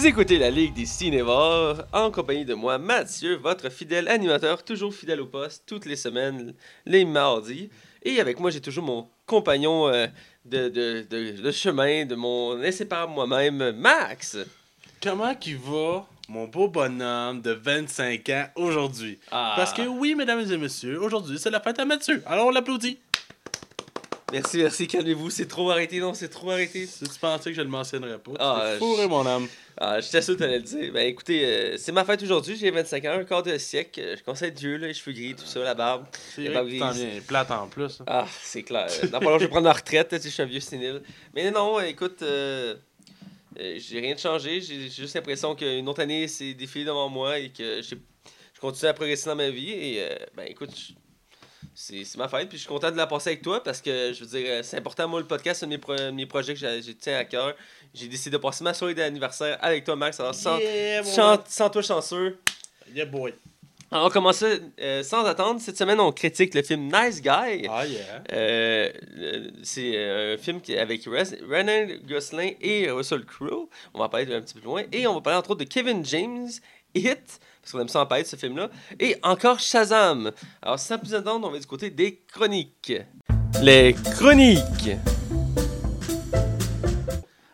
Vous écoutez la Ligue des Cinévores en compagnie de moi, Mathieu, votre fidèle animateur, toujours fidèle au poste, toutes les semaines, les mardis. Et avec moi, j'ai toujours mon compagnon euh, de, de, de- de chemin, de mon inséparable moi-même, Max. Comment qu'il va, mon beau bonhomme de 25 ans aujourd'hui? Ah. Parce que oui, mesdames et messieurs, aujourd'hui, c'est la fête à Mathieu. Alors on l'applaudit. Merci, merci, calmez-vous, c'est trop arrêté, non, c'est trop arrêté. Si tu pensais que je le mentionnerais pas, tu Ah, fourré, je- mon âme. Ah, j'étais sûr que t'allais le dire. Ben écoutez, euh, c'est ma fête aujourd'hui, j'ai 25 ans, un quart de siècle, euh, je conseille Dieu, là, les cheveux gris, tout ça, la barbe. C'est tu viens plate en plus. hein. Ah, c'est clair. Dans pas longtemps, je vais prendre ma retraite, tu je suis un vieux sénile. Mais non, écoute, euh, euh, j'ai rien de changé. J'ai juste l'impression qu'une autre année s'est défilée devant moi et que je continue à progresser dans ma vie. Et euh, ben écoute, c'est ma fête. Puis je suis content de la passer avec toi parce que je veux dire, euh, c'est important. Moi, le podcast, c'est mes, pro- mes projets que j'ai tiens à cœur. J'ai décidé de passer ma soirée d'anniversaire avec toi, Max. Alors, sans, Yeah, sans, toi chanceux. Yeah, boy. Alors, on commence euh, sans attendre. Cette semaine, on critique le film Nice Guy. Ah, yeah. Euh, c'est euh, un film qui, avec Ryan Gosling et Russell Crowe. On va en parler un petit peu plus loin. Et on va parler entre autres de Kevin James, Hit, parce qu'on aime ça en parler de ce film-là. Et encore Shazam. Alors sans plus attendre, on va du côté des chroniques. Les chroniques.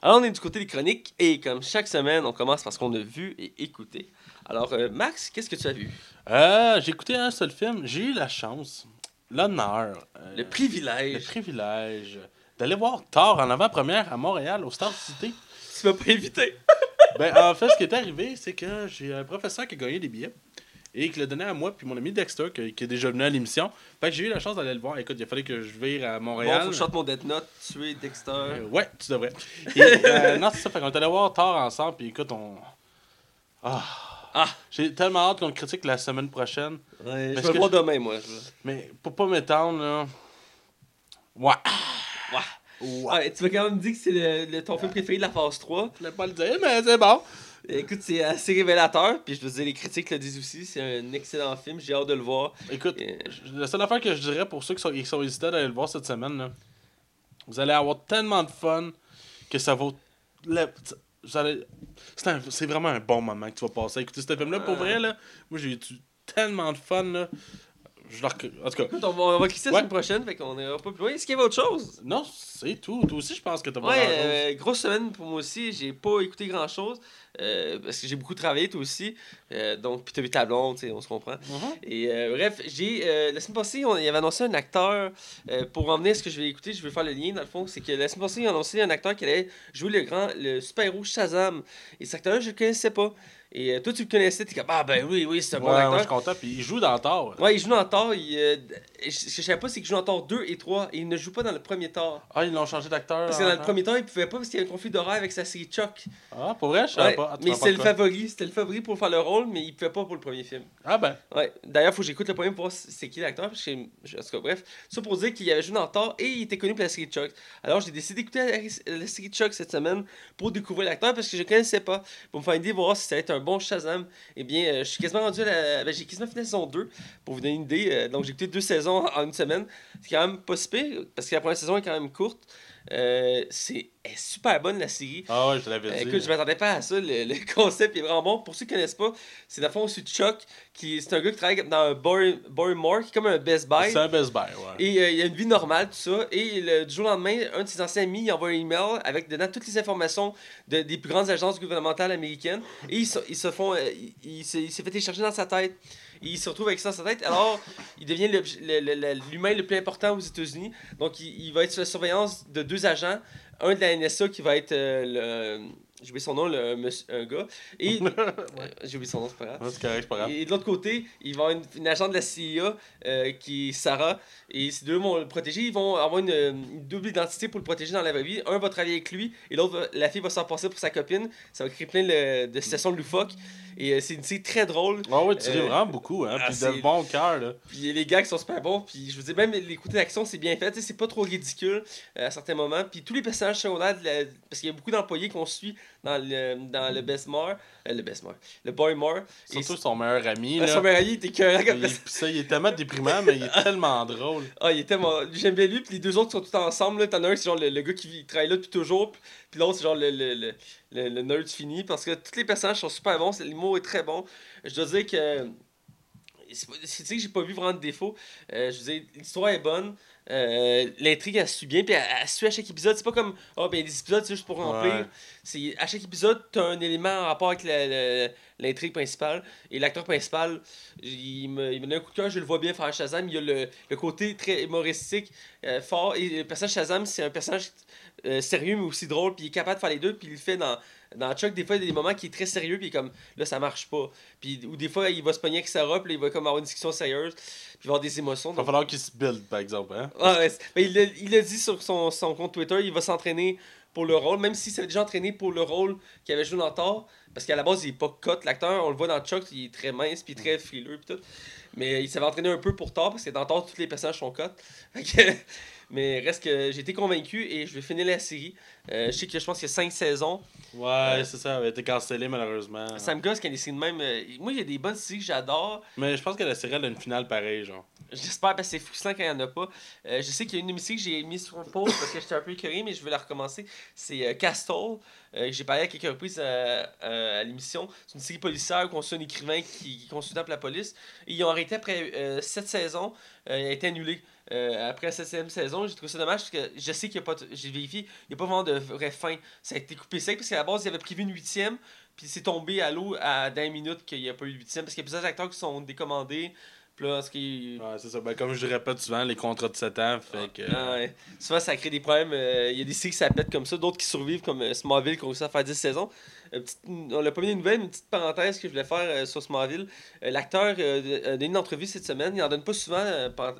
Alors on est du côté des chroniques et comme chaque semaine, on commence par ce qu'on a vu et écouté. Alors euh, Max, qu'est-ce que tu as vu? Euh, j'ai écouté un seul film. J'ai eu la chance, l'honneur, euh, Le le privilège. privilège d'aller voir Thor en avant-première à Montréal, au Star City. Tu m'as pas invité. Ben, en fait, ce qui est arrivé, c'est que j'ai un professeur qui a gagné des billets et qui l'a donné à moi puis mon ami Dexter qui, qui est déjà venu à l'émission. Fait que j'ai eu la chance d'aller le voir. Écoute, il a fallu que je vire à Bon, Montréal. faut que je sorte mon Death Note, tuer Dexter. Euh, ouais, tu devrais. Et, euh, non, c'est ça. Fait qu'on est allé voir Thor ensemble puis écoute, on. Ah. Ah. J'ai tellement hâte qu'on le critique la semaine prochaine. Ouais, je vais le voir demain, moi. Mais pour pas m'étendre, là. Ouais. Ouais. Ouais. Ouais, tu m'as quand même dit que c'est le, le- ton film préféré de la phase 3. Je voulais pas le dire, mais c'est bon. Écoute, c'est assez révélateur. Puis je veux dire, les critiques le disent aussi. C'est un excellent film. J'ai hâte de le voir. Écoute, Et- je- la seule affaire que je dirais pour ceux qui sont, qui sont hésitants d'aller le voir cette semaine, là, vous allez avoir tellement de fun que ça vaut. la- vous allez- c'est, un- c'est vraiment un bon moment que tu vas passer. Écoutez, ce film-là, pour vrai, là, moi j'ai eu tellement de fun. Là, je le rec- En tout cas, Écoute, on va, on va la semaine prochaine. Fait qu'on ira pas plus loin. Est-ce qu'il y avait autre chose? non, c'est tout. Toi aussi, je pense que t'as pas Ouais, euh, grosse semaine pour moi aussi. J'ai pas écouté grand chose. parce que j'ai beaucoup travaillé, toi aussi. Euh, donc, puis t'as vu ta blonde, on se comprend. Mhm. Et euh, bref, j'ai euh, la semaine passée, on, il avait annoncé un acteur euh, pour emmener ce que je vais écouter. Je vais faire le lien dans le fond. C'est que la semaine passée, il a annoncé un acteur qui allait jouer le grand, le super-héros Shazam. Et cet acteur-là, je le connaissais pas. Et euh, toi, tu le connaissais, t'es comme ah ben oui, oui, c'est un Ouais, bon ouais, je acteur. suis content. Puis il joue dans Thor. Ouais, il joue dans Thor. Il, euh, je- ce que je savais pas, c'est qu'il joue dans Thor 2 et 3. Et il ne joue pas dans le premier Thor. Ah, ils l'ont changé d'acteur. Parce que dans le hein? premier Thor, il pouvait pas parce qu'il y avait un conflit d'horaire avec sa série Chuck. Ah, pour vrai, je savais Ouais, pas. Ah, mais c'était le favori. C'était le favori pour faire le rôle, mais il pouvait pas pour le premier film. Ah, ben. Ouais. D'ailleurs, faut que j'écoute le premier pour voir c'est qui l'acteur. Parce que, je- en tout cas, bref. Ça pour dire qu'il avait joué dans Thor et il était connu pour la série Chuck. Alors, j'ai décidé d'écouter la, la série Chuck cette semaine pour découvrir l'acteur parce que je connaissais pas. Pour me faire une idée, voir si ça allait être un bon Shazam. Eh bien, euh, je suis quasiment rendu à la. Ben, j'ai quasiment fini la saison 2 pour vous donner une idée. Euh, donc, j'ai écouté deux saisons en une semaine. C'est quand même pas si parce que la première saison est quand même courte. Euh, c'est est super bonne la série. Ah, ouais, je l'avais Euh, dit. écoute, je m'attendais pas à ça. Le, le concept est vraiment bon. Pour ceux qui connaissent pas, c'est dans le fond, c'est Chuck, qui c'est un gars qui travaille dans un Boring More, qui est comme un Best Buy. C'est un Best Buy, ouais. Et euh, il a une vie normale, tout ça. Et le, du jour au lendemain, un de ses anciens amis il envoie un email avec dedans toutes les informations de, des plus grandes agences gouvernementales américaines. Et ils ils se font. euh, il s'est fait télécharger dans sa tête. Il se retrouve avec ça dans sa tête. Alors, il devient le- le- le- l'humain plus important aux États-Unis. Donc, il, il va être sous la surveillance de deux agents. Un de la NSA qui va être euh, le. J'ai oublié son nom, le, monsieur- un gars. Et. euh, J'ai oublié son nom, c'est pas grave. Ouais, c'est correct, pas grave. Et de l'autre côté, il va y avoir une, une agente de la CIA euh, qui est Sarah. Et ces deux vont le protéger. Ils vont avoir une, une double identité pour le protéger dans la vraie vie. Un va travailler avec lui et l'autre, la fille va s'en passer pour sa copine. Ça va créer plein de, de situations loufoques. Et euh, c'est une série très drôle. Ah ouais, tu ris vraiment beaucoup, hein. ah, Puis c'est- de bon cœur, là. Puis les gars qui sont super bons. Puis je vous dis, même les côtés d'action, c'est bien fait. C'est pas trop ridicule à certains moments. Puis tous les personnages secondaires, de la- parce qu'il y a beaucoup d'employés qu'on suit dans le, dans le Best More. euh, le Best More. Le Boy More. Et Surtout son meilleur ami. Ah, Là. son meilleur ami était Il, pis ça, il est tellement déprimant, mais il est tellement drôle. Ah, il est tellement. J'aime bien lui, puis les deux autres sont tous ensemble. T'en as un, c'est genre le, le gars qui travaille là depuis toujours, puis- l'autre, c'est genre le, le, le, le, nerd fini. Parce que tous les personnages sont super bons, l'humour est très bon. Je dois dire que. c'est que j'ai pas vu vraiment de défaut. Euh, je veux dire, l'histoire est bonne. Euh, L'intrigue, elle suit bien, puis elle, elle suit à chaque épisode. C'est pas comme, oh, ben, des épisodes, c'est juste pour remplir. Ouais. C'est À chaque épisode, t'as un élément en rapport avec l'intrigue principale. Et l'acteur principal, il me, il me donne un coup de cœur, je le vois bien faire Shazam. Il y a le, le côté très humoristique euh, fort. Et le personnage Shazam, c'est un personnage euh, sérieux, mais aussi drôle. Puis il est capable de faire les deux. Puis il le fait dans, dans Chuck. Des fois, il y a des moments qui est très sérieux. Puis comme, là, ça marche pas. Puis, ou des fois, il va se pogner avec Sarah. Puis là, il va comme avoir une discussion sérieuse. Puis avoir des émotions. Il va falloir qu'il se build, par exemple. Hein? ah, ouais, ben, il l'a dit sur son, son compte Twitter, il va s'entraîner pour le rôle, même s'il s'est déjà entraîné pour le rôle qu'il avait joué dans Thor, parce qu'à la base, il est pas cut, l'acteur, on le voit dans Chuck, il est très mince, puis très frileux, puis tout. Mais il s'avait entraîné un peu pour Thor, parce que dans Thor, tous les personnages sont cut. Fait que- mais reste que j'ai été convaincu et je vais finir la série. Euh, je sais que je pense qu'il y a 5 saisons. Ouais, c'est ça. Elle a été cancellée, malheureusement. Ça me gosse qu'il y ait des séries de même. euh, Moi, il y a des bonnes séries que j'adore. Mais je pense que la série elle a une finale pareille, genre. J'espère parce que c'est frustrant quand il n'y en a pas. Euh, je sais qu'il y a une émission que j'ai mis sur pause parce que j'étais un peu écœuré, mais je vais la recommencer. C'est euh, Castle. Euh, j'ai parlé à quelques reprises euh, euh, à l'émission. C'est une série policière où on suit un écrivain qui, consultant pour la police. Et ils ont arrêté après euh, sept saisons. Euh, il a été annulé. Euh, après la septième saison, j'ai trouvé ça dommage parce que je sais qu'il n'y a pas. J'ai vérifié, il n'y a pas vraiment de vraie fin. Ça a été coupé sec parce qu'à la base, il avait prévu une huitième. Puis c'est tombé à l'eau à 10 minutes qu'il n'y a pas eu de huitième parce qu'il y a plusieurs acteurs qui sont décommandés. Puis là, ce qui Ouais, c'est ça. Ben, comme je répète souvent, les contrats de 7 ans, fait que. ah ouais. Souvent, ça crée des problèmes. euh, Il y a des séries qui s'appellent comme ça, d'autres qui survivent, comme euh, Smallville, qui ont réussi à faire 10 saisons. Euh, petite- on n'a pas mis une nouvelle, une petite parenthèse que je voulais faire euh, sur Smallville. Euh, L'acteur a donné une entrevue cette semaine. Il en donne pas souvent,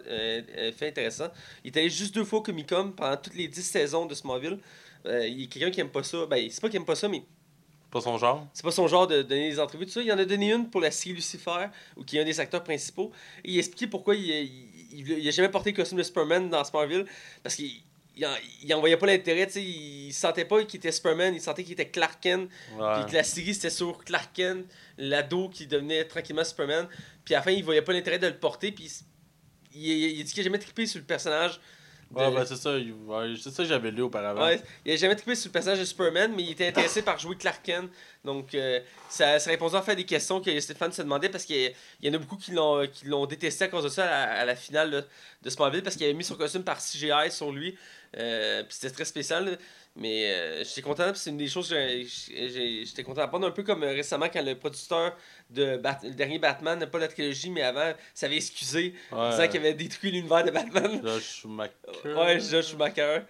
fait intéressant. Il est allé juste deux fois au Comic Con pendant toutes les 10 saisons de Smallville. Euh, il y a quelqu'un qui aime pas ça. Ben, c'est pas qu'il aime pas ça, mais Pas son genre. c'est pas son genre de donner des entrevues, tout ça. Il en a donné une pour la série Lucifer, où qui est un des acteurs principaux. Et il a expliqué pourquoi il, il, il- il a jamais porté le costume de Superman dans Smallville. Parce qu'il il il en voyait pas l'intérêt, tu sais. Il sentait pas qu'il était Superman, il sentait qu'il était Clark Kent. Puis que la série c'était sur Clark Kent, l'ado qui devenait tranquillement Superman. Puis à la fin, il voyait pas l'intérêt de le porter. Puis il, il, il dit qu'il a jamais trippé sur le personnage. Ouais, ben c'est ça. ouais, c'est ça que j'avais lu auparavant. Ouais, il a jamais trippé sur le personnage de Superman, mais il était intéressé par jouer Clark Kent. Donc, euh, ça, ça répondait en fait à des questions que Stéphane se demandait parce qu'il y, en a beaucoup qui l'ont, qui l'ont détesté à cause de ça à la, à la finale là, de Smallville parce qu'il avait mis son costume par CGI sur lui. Euh, puis c'était très spécial. là. Mais euh, j'étais content, c'est une des choses que j'étais content d'apprendre. Un peu comme euh, récemment quand le producteur de Bat- le dernier Batman, pas la trilogie, mais avant, s'avait excusé, Ouais. disant qu'il avait détruit l'univers de Batman. Josh Schumacher. Ouais, Josh Schumacher.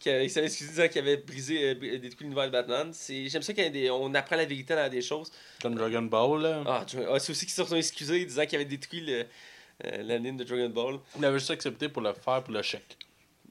Qui il s'avait excusé disant qu'il avait brisé, euh, br- détruit l'univers de Batman. J'aime ça quand il y a des- on apprend la vérité dans des choses. Comme Dragon Ball, là. Ah, ah, c'est aussi qu'ils se sont excusés disant qu'il avait détruit le, euh, l'anime de Dragon Ball. Il avait juste accepté pour le faire pour le chèque.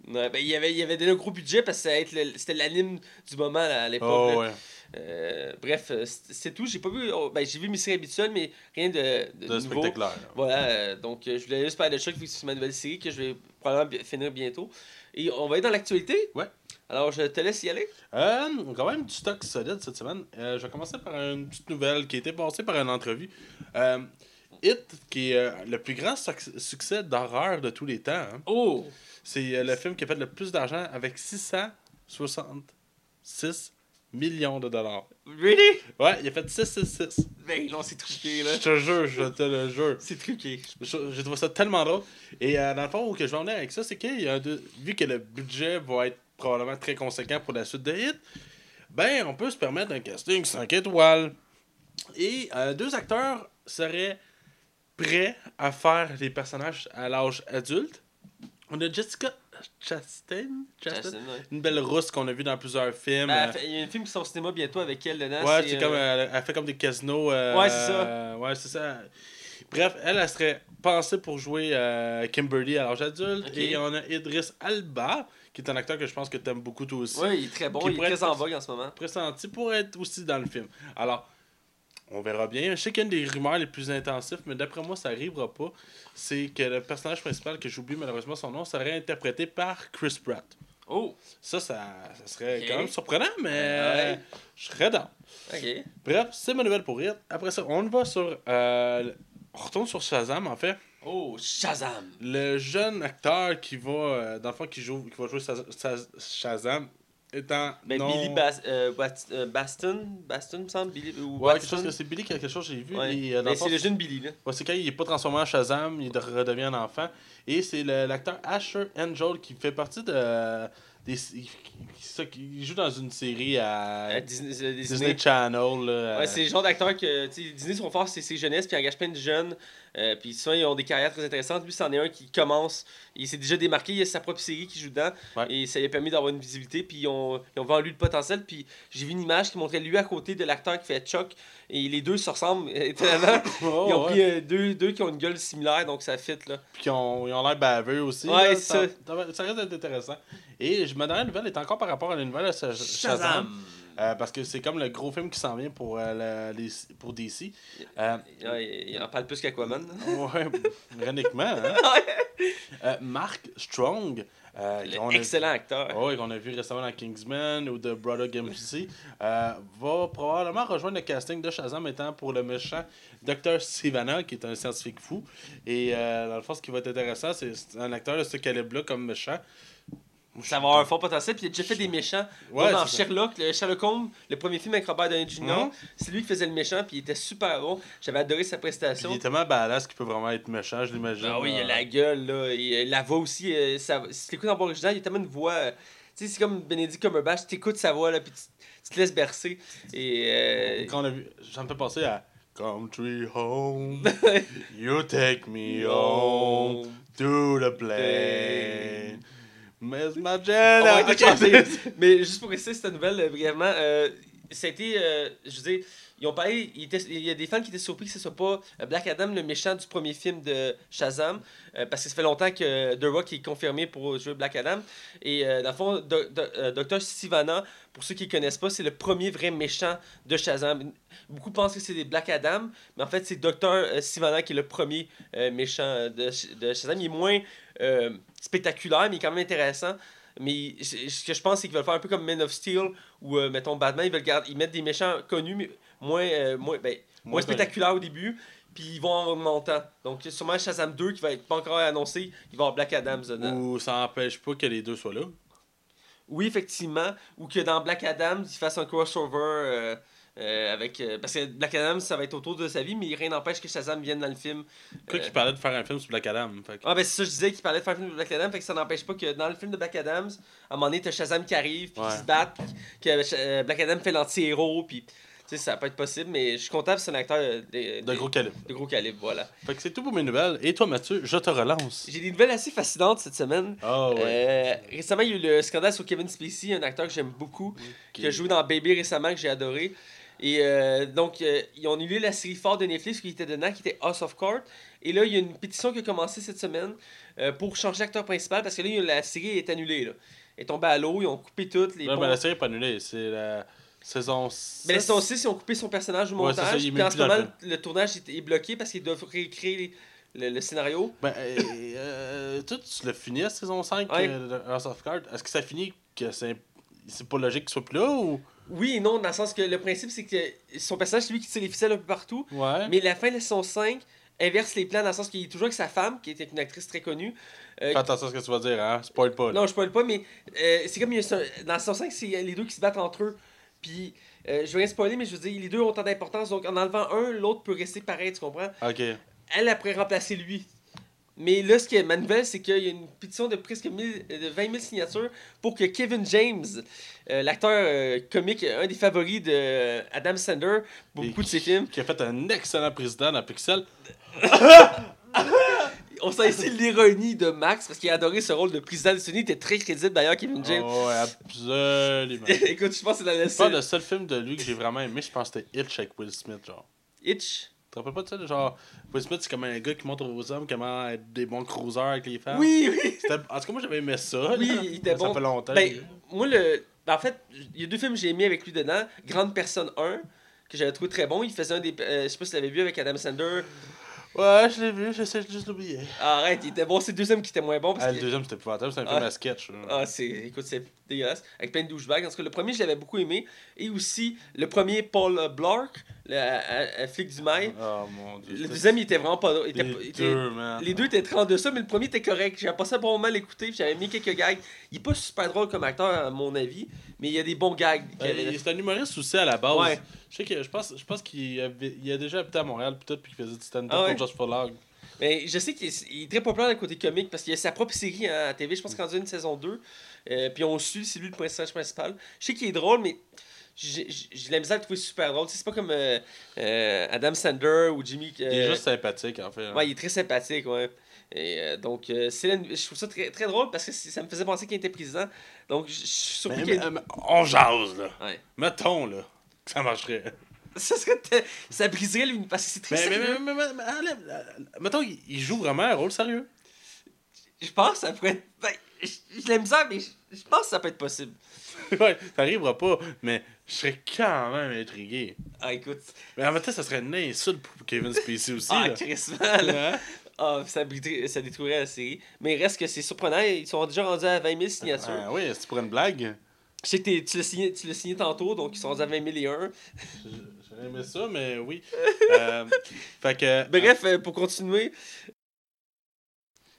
Ouais, ben, il, avait, il avait donné un gros budget parce que c'était l'anime du moment là, à l'époque. Oh, ouais. Euh, bref, euh, c'est tout. J'ai pas vu. oh, ben, j'ai vu mes séries habituelles, mais rien de, de, De nouveau. spectaculaire. là. Voilà, euh, donc euh, je voulais juste parler de Chuck vu que c'est ma nouvelle série que je vais probablement finir bientôt. Et on va être dans l'actualité? Ouais. Alors je te laisse y aller. Euh, quand même du stock solide cette semaine. Je vais commencer par une petite nouvelle qui a été passée par une entrevue. Euh, It, qui est le plus grand suc- succès d'horreur de tous les temps. hein. Oh! C'est euh, le film qui a fait le plus d'argent avec 666 millions de dollars. Really? Ouais, il a fait 666. Ben non, c'est truqué là. Je te jure, je te le jure. C'est truqué. Je, je trouve ça tellement drôle. Et euh, dans le fond, où que je vais en venir avec ça, c'est qu'il y a deux, vu que le budget va être probablement très conséquent pour la suite de Hit, ben, on peut se permettre un casting 5 étoiles. Et euh, deux acteurs seraient prêts à faire les personnages à l'âge adulte. On a Jessica Chastain, Chastain? Justin, ouais. une belle rousse qu'on a vue dans plusieurs films. Ben, Euh, fait- il y a un film qui sort au cinéma bientôt avec elle dedans. Ouais, c'est euh, comme. Elle, elle fait comme des casinos. euh, Ouais, c'est ça. euh, ouais, c'est ça. Bref, elle, elle serait pensée pour jouer euh, Kimberly à l'âge adulte. Et on a Idris Alba, qui est un acteur que je pense que tu aimes beaucoup toi aussi. Ouais, il est très bon, il est très être- en vogue en ce moment. Pressenti pour être aussi dans le film. Alors, on verra bien. Je sais qu'il y a une des rumeurs les plus intensives, mais d'après moi, ça arrivera pas. C'est que le personnage principal, que j'oublie malheureusement son nom, serait interprété par Chris Pratt. Oh, Ça, ça, ça serait quand même surprenant, mais Ouais. je serais dans. Bref, c'est ma nouvelle pour rire. Après ça, on va sur. euh, on retourne sur Shazam, en fait. Oh, Shazam. Le jeune acteur qui va, euh, dans le fond, qui, joue, qui va jouer Shaz- Shaz- Shazam étant. Non... Billy Bas euh, euh, Baston, Baston, me semble, Billy, ou Ouais, quelque chose que c'est Billy quelque chose, j'ai vu. Ouais. et, euh, Mais fond, c'est le jeune Billy, là. Ouais, c'est quand il est pas transformé en Shazam, il de- redevient un enfant. Et c'est le- l'acteur Asher Angel qui fait partie de. Des, il, il- il joue dans une série à À Disney, euh, Disney, Disney. Channel. là, Ouais, euh, c'est le genre d'acteur que Disney sont forts, c'est ses jeunesses, puis ils engagent plein de jeunes. Euh, puis souvent, ils ont des carrières très intéressantes. Lui, c'en est un qui commence. Il s'est déjà démarqué, il a sa propre série qui joue dedans. Ouais. Et ça lui a permis d'avoir une visibilité. Puis ils ont, ils ont vu en lui le potentiel. Puis j'ai vu une image qui montrait lui à côté de l'acteur qui fait Chuck. Et les deux se ressemblent étonnamment. oh, ils ont ouais. pris euh, deux, deux qui ont une gueule similaire, donc ça fit là. Puis ils ont ils ont l'air baveux aussi. Ouais, là, c'est ça, ça risque d'être intéressant. Et je- ma dernière nouvelle est encore par rapport à la nouvelle de Sha- Shazam. Euh, parce que c'est comme le gros film qui s'en vient pour, euh, le- les, pour DC. Euh, Ouais, il en parle plus qu'Aquaman. ouais, ironiquement. Hein? Mark Strong. a- Excellent acteur. Et qu'on a vu récemment dans Kingsman ou The Brother euh, va probablement rejoindre le casting de Shazam étant pour le méchant Dr. Sivana, qui est un scientifique fou. Et dans le fond, ce qui va être intéressant, c'est c'est un acteur de ce calibre-là comme méchant. Ça va avoir un fort potentiel. Puis il a déjà fait des méchants. Ouais, dans. Sherlock, le Sherlock Holmes, le premier film avec Robert Downey Jr., c'est lui qui faisait le méchant. Puis il était super bon. J'avais adoré sa Puis prestation. il est tellement badass qu'il peut vraiment être méchant, je l'imagine. Ah oui, il a la gueule, là. Euh, la voix aussi. euh, ça, si tu écoutes en voix originale, il y a tellement une voix. euh, tu sais, c'est comme Benedict Cumberbatch. Tu écoutes sa voix, là, puis tu, tu te laisses bercer. Et. euh, Quand on a vu, ça me fait penser à Country Home, You Take Me Home to the Plane. Miss Magella. va écouter- Mais juste pour essayer cette nouvelle, euh, brièvement, euh, a été. euh, je veux dire, ils ont parlé. Il, était- il y a des fans qui étaient surpris que ce soit pas euh, Black Adam, le méchant du premier film de Shazam. euh, parce que ça fait longtemps que The Rock est confirmé pour jouer Black Adam. Et euh, dans le fond, Do- Do- euh, Dr. Sivana, pour ceux qui ne connaissent pas, c'est le premier vrai méchant de Shazam. Beaucoup pensent que c'est des Black Adam, mais en fait, c'est Dr. euh, Sivana qui est le premier euh, méchant de, de Shazam. Il est moins euh, spectaculaire, mais quand même intéressant. Mais ce que je pense, c'est qu'ils veulent faire un peu comme Men of Steel ou, euh, mettons, Batman. Ils veulent garder, ils mettent des méchants connus, mais moins, euh, moins, ben, moins Moins spectaculaires au début. Puis ils vont en augmentant. Donc, sûrement Shazam 2 qui va être pas encore annoncé. Il va avoir Black Adam dedans. Ou ça n'empêche pas que les deux soient là. Oui, effectivement. Ou que dans Black Adam, ils fassent un crossover euh, avec. euh, parce que Black Adam, ça va être autour de sa vie, mais rien n'empêche que Shazam vienne dans le film. Quoi Euh, qu'il parlait de faire un film sur Black Adam. Fait que- Ah, ben c'est ça, je disais qu'il parlait de faire un film de Black Adam, fait que ça n'empêche pas que dans le film de Black Adam, à un moment donné, t'as Shazam qui arrive, puis Ouais. qui se battent, puis que euh, Black Adam fait l'anti-héros, puis. Tu sais, ça peut être possible, mais je suis content, c'est un acteur de, De gros calibre. de gros calibre, voilà. Fait que c'est tout pour mes nouvelles. Et toi, Mathieu, je te relance. J'ai des nouvelles assez fascinantes cette semaine. Ah ouais. Euh, récemment, il y a eu le scandale sur Kevin Spacey, un acteur que j'aime beaucoup, qui a joué dans Baby récemment, que j'ai adoré. Et euh, donc, euh, ils ont annulé la série forte de Netflix qui était dedans, qui était House of Cards. Et là, il y a une pétition qui a commencé cette semaine euh, pour changer d'acteur principal, parce que là, la série est annulée. Là. Elle est tombée à l'eau, ils ont coupé toutes les Ouais, ponts. mais la série n'est pas annulée. C'est la saison 6. Mais la saison 6, ils ont coupé son personnage au Ouais, ça, montage. il est puis en ce moment, le le, tournage est, est bloqué parce qu'ils doivent réécrire les- le, le scénario. Ben, euh, euh, toi, tu l'as fini à saison 5 Ouais. de House of Cards? Est-ce que ça finit que c'est c'est pas logique qu'il soit plus là ou? Oui et non, dans le sens que le principe, c'est que son personnage, c'est lui qui tire les ficelles un peu partout. Ouais. Mais la fin de la saison 5 inverse les plans dans le sens qu'il est toujours avec sa femme, qui était une actrice très connue. Euh, Fais attention à ce que tu vas dire, hein. Spoil pas. Là. non, je spoil pas, mais euh, c'est comme il y a dans la saison 5, c'est les deux qui se battent entre eux. Puis, euh, je veux rien spoiler, mais je veux dire, les deux ont tant d'importance. Donc, en enlevant un, l'autre peut rester pareil, tu comprends? Ok. Elle, elle pourrait remplacer lui. Mais là, ce qui est ma nouvelle, c'est qu'il y a une pétition de presque 1000 de 20 000 signatures pour que Kevin James, euh, l'acteur euh, comique, un des favoris de euh, Adam Sandler, pour Et beaucoup de ses films, Qui a fait un excellent président dans Pixel. On sent ici l'ironie de Max parce qu'il a adoré ce rôle de président des États-Unis. Il était très crédible d'ailleurs, Kevin James. Oh, ouais, absolument. Écoute, je pense que c'est la C'est pas le seul film de lui que j'ai vraiment aimé, je pense que c'était Hitch avec Will Smith, genre. Itch. Tu te rappelles pas de ça, genre, Will Smith, c'est comme un gars qui montre aux hommes comment être des bons cruisers avec les femmes. Oui, oui. En tout cas, moi, j'avais aimé ça. Oui, là. il était ça bon. fait longtemps. Ben, moi, le. ben, en fait, il y a deux films que j'ai aimés avec lui dedans. Grande Personne 1, que j'avais trouvé très bon. Il faisait un des. euh, je sais pas si tu l'avais vu avec Adam Sandler. Ouais, je l'ai vu, j'essaie de juste l'oublier. Arrête, il était bon. C'est le deuxième qui était moins bon. Parce Ah, que... le deuxième, c'était épouvantable, c'était un Ah. film à sketch. là. Ah, c'est. Écoute, c'est dégueulasse. Avec plein de douchebags. En tout cas, le premier, je l'avais beaucoup aimé. Et aussi, le premier, Paul Blart, le à- à- flic du mail. Oh mon dieu. Le deuxième, il était vraiment pas. il était- Les était- deux. Les deux étaient très en deçà, mais le premier était correct. J'avais passé un bon moment à l'écouter, j'avais mis quelques gags. Il est pas super drôle comme acteur, à mon avis, mais il y a des bons gags. il- C'est un humoriste aussi à la base. Ouais. Je sais que je pense, je pense qu'il il a déjà habité à Montréal puis tout puis qu'il faisait du stand-up Ah ouais? pour Just for Log. Mais je sais qu'il est, est très populaire le côté comique parce qu'il a sa propre série hein, à TV. Je pense qu'il en a une saison 2. Euh, puis on suit, c'est lui le personnage principal. Je sais qu'il est drôle, mais j'ai la misère à le trouver super drôle. C'est pas comme euh, euh, Adam Sander ou Jimmy. Il euh, est juste sympathique en fait. hein. Ouais, il est très sympathique, ouais. Et euh, donc, euh, je trouve ça très, très drôle parce que ça me faisait penser qu'il était président. Donc, je suis surpris Mais- mais- on jase là. Ouais. Mettons là que ça marcherait. Ça serait. Ça briserait lui parce que c'est très Mais, sérieux. mais, mais, mais- euh, mettons il il joue vraiment un rôle sérieux. Je pense que ça pourrait être. Je- l'aime ça, mais je, je pense que ça peut être possible. ouais, ça arrivera pas, mais je serais quand même intrigué. Ah, écoute. Mais en même temps, ça serait une insulte pour Kevin Spacey aussi. Ah, crissement, là. Ah, ça, détruirait la série. Mais il reste que c'est surprenant. Ils sont déjà rendus à 20 000 signatures. Ah, oui, c'est pour une blague. Je sais que tu l'as signé, tu l'as signé tantôt, donc ils sont rendus à 20 000 et un. J'aurais aimé ça, mais oui. Euh, fait que. Bref, euh, pour continuer,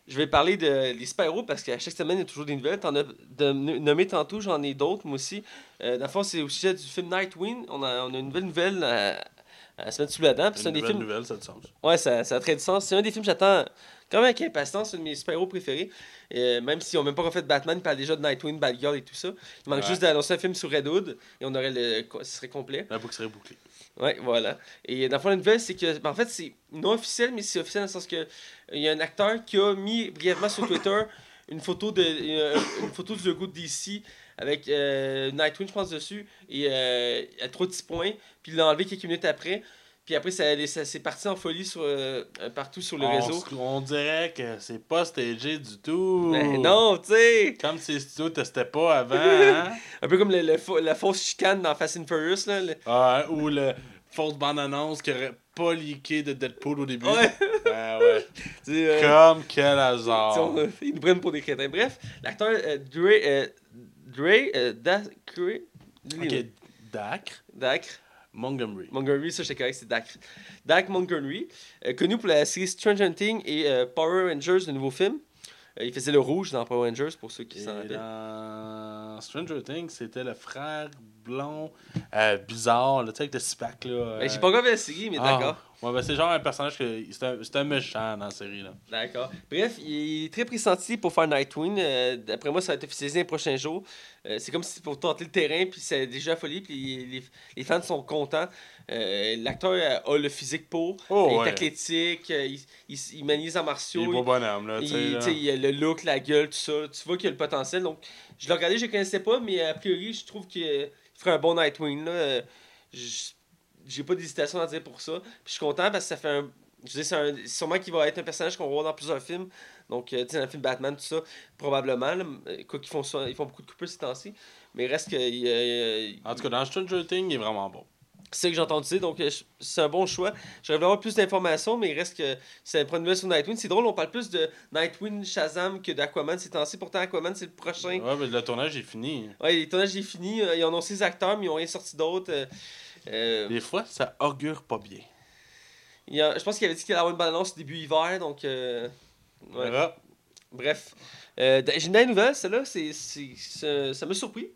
je vais parler de les super-héros parce qu'à chaque semaine, il y a toujours des nouvelles. T'en as de- nommé tantôt, j'en ai d'autres, moi aussi. Euh, dans le fond, c'est au sujet du film Nightwing. On a, on a une nouvelle nouvelle à, à se mettre sous la dent. C'est un Une des nouvelle films. nouvelle, ça a du sens. Ouais, ça, ça a très du sens. C'est un des films que j'attends quand même avec impatience. C'est un de mes super-héros préférés. Euh, même si on n'a même pas refait de Batman, il parle déjà de Nightwing, Batgirl et tout ça. Il manque Ouais. juste d'annoncer un film sur Red Hood et on aurait le. Ce serait complet. La boucle serait bouclée. Ouais, voilà. Et dans le fond, la nouvelle, c'est que. ben, en fait, c'est non officiel, mais c'est officiel dans le sens que. Il y a un acteur qui a mis brièvement sur Twitter une photo de euh, une photo du logo de DC avec euh, Nightwing, je pense, dessus. Et euh, a trois petits points. Puis il l'a enlevé quelques minutes après. Puis après, ça, ça, c'est parti en folie sur, euh, partout sur le on, réseau. se- on dirait que c'est pas stagé du tout. Ben non, tu sais. Comme ces studios testaient pas avant, hein? Un peu comme le- la fausse chicane dans Fast and Furious. Là. le- Ah, ou le fausse bande-annonce qui aurait pas leaké de Deadpool au début. Ouais. Ben ouais. Euh, Comme quel hasard. on- ils nous prennent pour des crétins. Bref, l'acteur euh, Dre, euh, Dre euh, Dacre, Ok, Dak Dacre, Montgomery. Montgomery, ça c'est correct, c'est Dacre. Dak Montgomery, euh, connu pour la série Stranger Things et euh, Power Rangers, le nouveau film. Euh, il faisait le rouge dans Power Rangers, pour ceux qui s'en rappellent. dans Stranger Things, c'était le frère blond euh, bizarre, là, tu sais, avec le là. Ben, J'ai euh, pas encore série, mais ah, d'accord. Ouais, ben c'est genre un personnage que. C'est un, c'est un méchant dans la série, là. D'accord. Bref, il est très pressenti pour faire Nightwing. Euh, D'après moi, ça va être officialisé les prochains jours. Euh, c'est comme si pour tenter le terrain, puis c'est déjà folie, puis les, les fans sont contents. Euh, L'acteur euh, a le physique pour. Oh, il est ouais. athlétique, euh, il, il, il manie les arts Il martiaux. est beau bonhomme, là, tu il, là. tu sais, il a le look, la gueule, tout ça. Tu vois qu'il a le potentiel. Donc, je l'ai regardé, je le connaissais pas, mais a priori, je trouve qu'il ferait un bon Nightwing. Là. Euh, je- J'ai pas d'hésitation à dire pour ça. Puis je suis content parce que ça fait un. Je dire, c'est un- sûrement qu'il va être un personnage qu'on va voir dans plusieurs films. Donc, euh, tu sais, dans le film Batman, tout ça, probablement. Là, quoi qu'ils font, ils font beaucoup de coupures ces temps-ci. Mais il reste que. il, euh, En tout cas, dans Stranger Things, il est vraiment bon. c'est ce que j'ai entendu dire, donc euh, c'est un bon choix. J'aurais voulu avoir plus d'informations, mais il reste que c'est une nouvelle sur Nightwing. C'est drôle, on parle plus de Nightwing Shazam que d'Aquaman ces temps-ci. Pourtant, Aquaman, c'est le prochain. Ouais, mais le tournage est fini. Ouais, les tournages est fini. euh, Ils ont annoncé les acteurs, mais ils n'ont rien sorti d'autre. Euh, Des fois, ça augure pas bien. il y a- je pense qu'il avait dit qu'il allait avoir une balance début hiver, donc. euh, ouais. Voilà. Bref. Euh, d- J'ai une dernière nouvelle, celle-là, c'est, c'est- c'est- ça m'a surpris.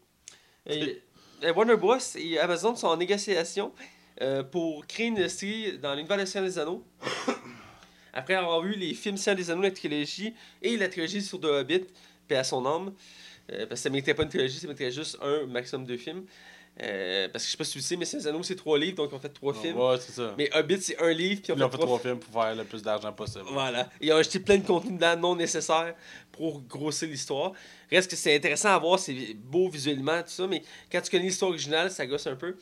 Euh, euh, Warner Bros. et Amazon sont en négociation euh, pour créer une série dans l'univers de Seigneur des Anneaux. Après avoir vu les films Seigneur des Anneaux, la trilogie et la trilogie sur The Hobbit, paix à son âme. Euh, parce que ça ne méritait pas une trilogie, ça méritait juste un, maximum deux films. Euh, parce que je sais pas si tu le sais, mais Seigneur Anneaux, c'est trois livres, donc ils ont fait trois films. Ouais, c'est ça. Mais Hobbit, c'est un livre, puis Ils ils ont ont fait fait trois films pour faire le plus d'argent possible. voilà. Ils ont acheté plein de contenu dedans non nécessaire pour grossir l'histoire. Reste que c'est intéressant à voir, c'est beau visuellement, tout ça, mais quand tu connais l'histoire originale, ça gosse un peu.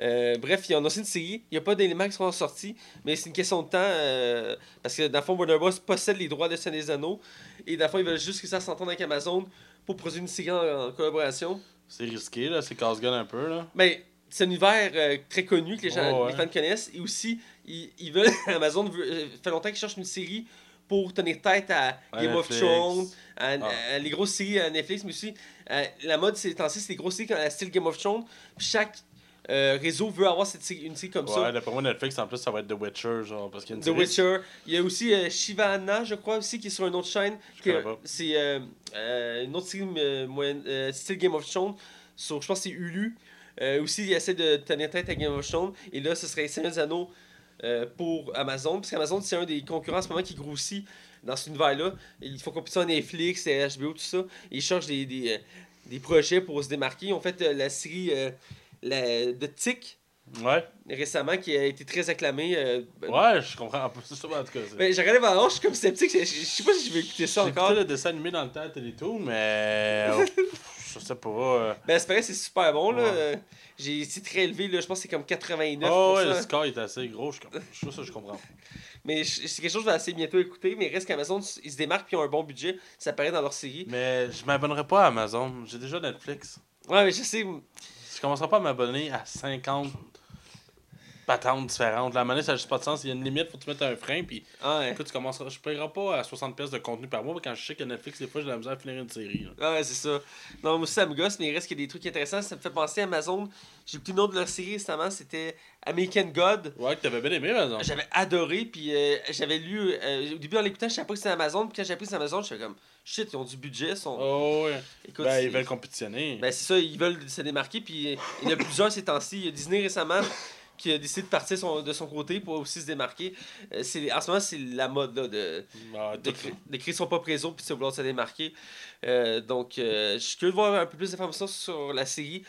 Euh, bref, il y en a aussi une série. Il n'y a pas d'éléments qui sont sortis, mais c'est une question de temps. euh, parce que dans le fond, Warner Bros. possède les droits de Seigneur des Anneaux. Et dans le fond, ils veulent juste que ça s'entende avec Amazon pour produire une série en, en collaboration. C'est risqué, là. C'est casse-gueule un peu, là. Mais c'est un univers euh, très connu que les, gens, Oh, ouais. les fans connaissent. Et aussi, ils, ils veulent. Amazon veut, euh, fait longtemps qu'ils cherchent une série pour tenir tête à À Game of. Thrones, à, Ah. à les grosses séries à Netflix, mais aussi euh, la mode ces temps-ci, c'est les grosses séries comme la style Game of Thrones. Chaque euh, réseau veut avoir cette série- une série comme ça. Ouais, d'après moi, Netflix, en plus, ça va être The Witcher, genre, parce qu'il y a une The série- Witcher. Il y a aussi euh, Shivana, je crois, aussi, qui est sur une autre chaîne. C'est euh, euh, une autre série moyenne, style Game of Thrones. Sur, je pense que c'est Hulu. Aussi, il essaie de tenir tête à Game of Thrones. Et là, ce serait Seigneur des Anneaux euh, pour Amazon. Parce qu'Amazon, c'est un des concurrents en ce moment qui grossit dans cet univers-là. Ils font compétition à Netflix, à HBO, tout ça. Ils cherchent des, des, des projets pour se démarquer. Ils ont fait la série la, de Ouais, récemment qui a été très acclamée. euh, ouais, je comprends. un peu. Ça, en tout cas. c'est- ben, j'ai regardé je suis comme sceptique. Je, je- sais pas si je vais écouter ça encore. le dessin animé dans le temps à Télétoon, mais. oh, je sais pas. euh. Ben, c'est pareil, c'est super bon. là. Ouais. J'ai, c'est très élevé. Là. Je pense que c'est comme 89. Oh, ouais, le score est assez gros. Je, je, ça, je comprends. Mais c'est quelque chose que je vais assez bientôt écouter. Mais il reste qu'Amazon, ils se démarquent puis ils ont un bon budget. Ça paraît dans leur série. Mais je m'abonnerai pas à Amazon. J'ai déjà Netflix. Ouais, mais je sais. Je commencerai pas à m'abonner à 50 patentes différentes. La monnaie, ça n'a juste pas de sens. Il y a une limite, faut que tu mettes un frein. Puis, Ouais. écoute, tu commenceras. Je paierai pas à 60$ pièces de contenu par mois quand je sais que Netflix, des fois, j'ai de la misère à finir une série. là. Ouais, c'est ça. Non, moi aussi, ça me gosse, mais il reste qu'il y a des trucs intéressants. Ça me fait penser à Amazon. J'ai écouté une autre de leur série récemment. C'était American God. Ouais, que t'avais bien aimé, exemple. J'avais adoré, puis euh, j'avais lu. euh, au début, en l'écoutant, je savais pas que c'était Amazon. Puis quand j'ai appris que c'était Amazon, je suis comme shit, ils ont du budget. Sont... Oh, ouais. Écoute, Ben, ils veulent compétitionner. Ben, c'est ça, ils veulent se démarquer. Puis il y en a plusieurs ces temps-ci. Il y a Disney récemment qui a décidé de partir son- de son côté pour aussi se démarquer. Euh, c'est, en ce moment, c'est la mode là, de, Ah, de, créer, de créer son propre réseau puis de vouloir se démarquer. Euh, donc, euh, je suis curieux de voir un peu plus d'informations sur la série.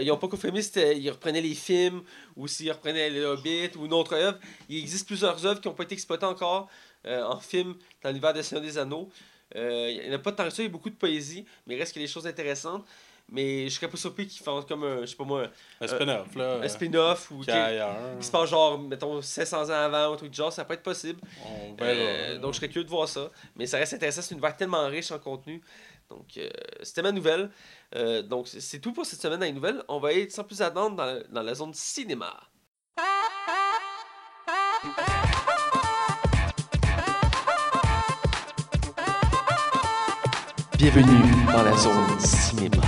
Ils n'ont pas confirmé si ils reprenaient les films ou s'ils reprenaient les Hobbit ou une autre œuvre. Il existe plusieurs œuvres qui n'ont pas été exploitées encore en film dans l'univers des Seigneur des Anneaux. Euh, il n'y en a pas tant que ça, il y a beaucoup de poésie, mais il reste a des choses intéressantes. Mais je serais pas surpris qu'ils fassent comme un, je sais pas moi, Un spin-off, là. un spin-off ou qui se passe genre, mettons, 700 ans avant ou un truc du genre, ça peut être possible. On verra. Euh, donc je serais curieux de voir ça. Mais ça reste intéressant, c'est une univers tellement riche en contenu. Donc euh, c'était ma nouvelle. Euh, donc c'est- tout pour cette semaine dans les nouvelles. On va aller sans plus attendre dans, dans la zone cinéma. Bienvenue dans la zone cinéma.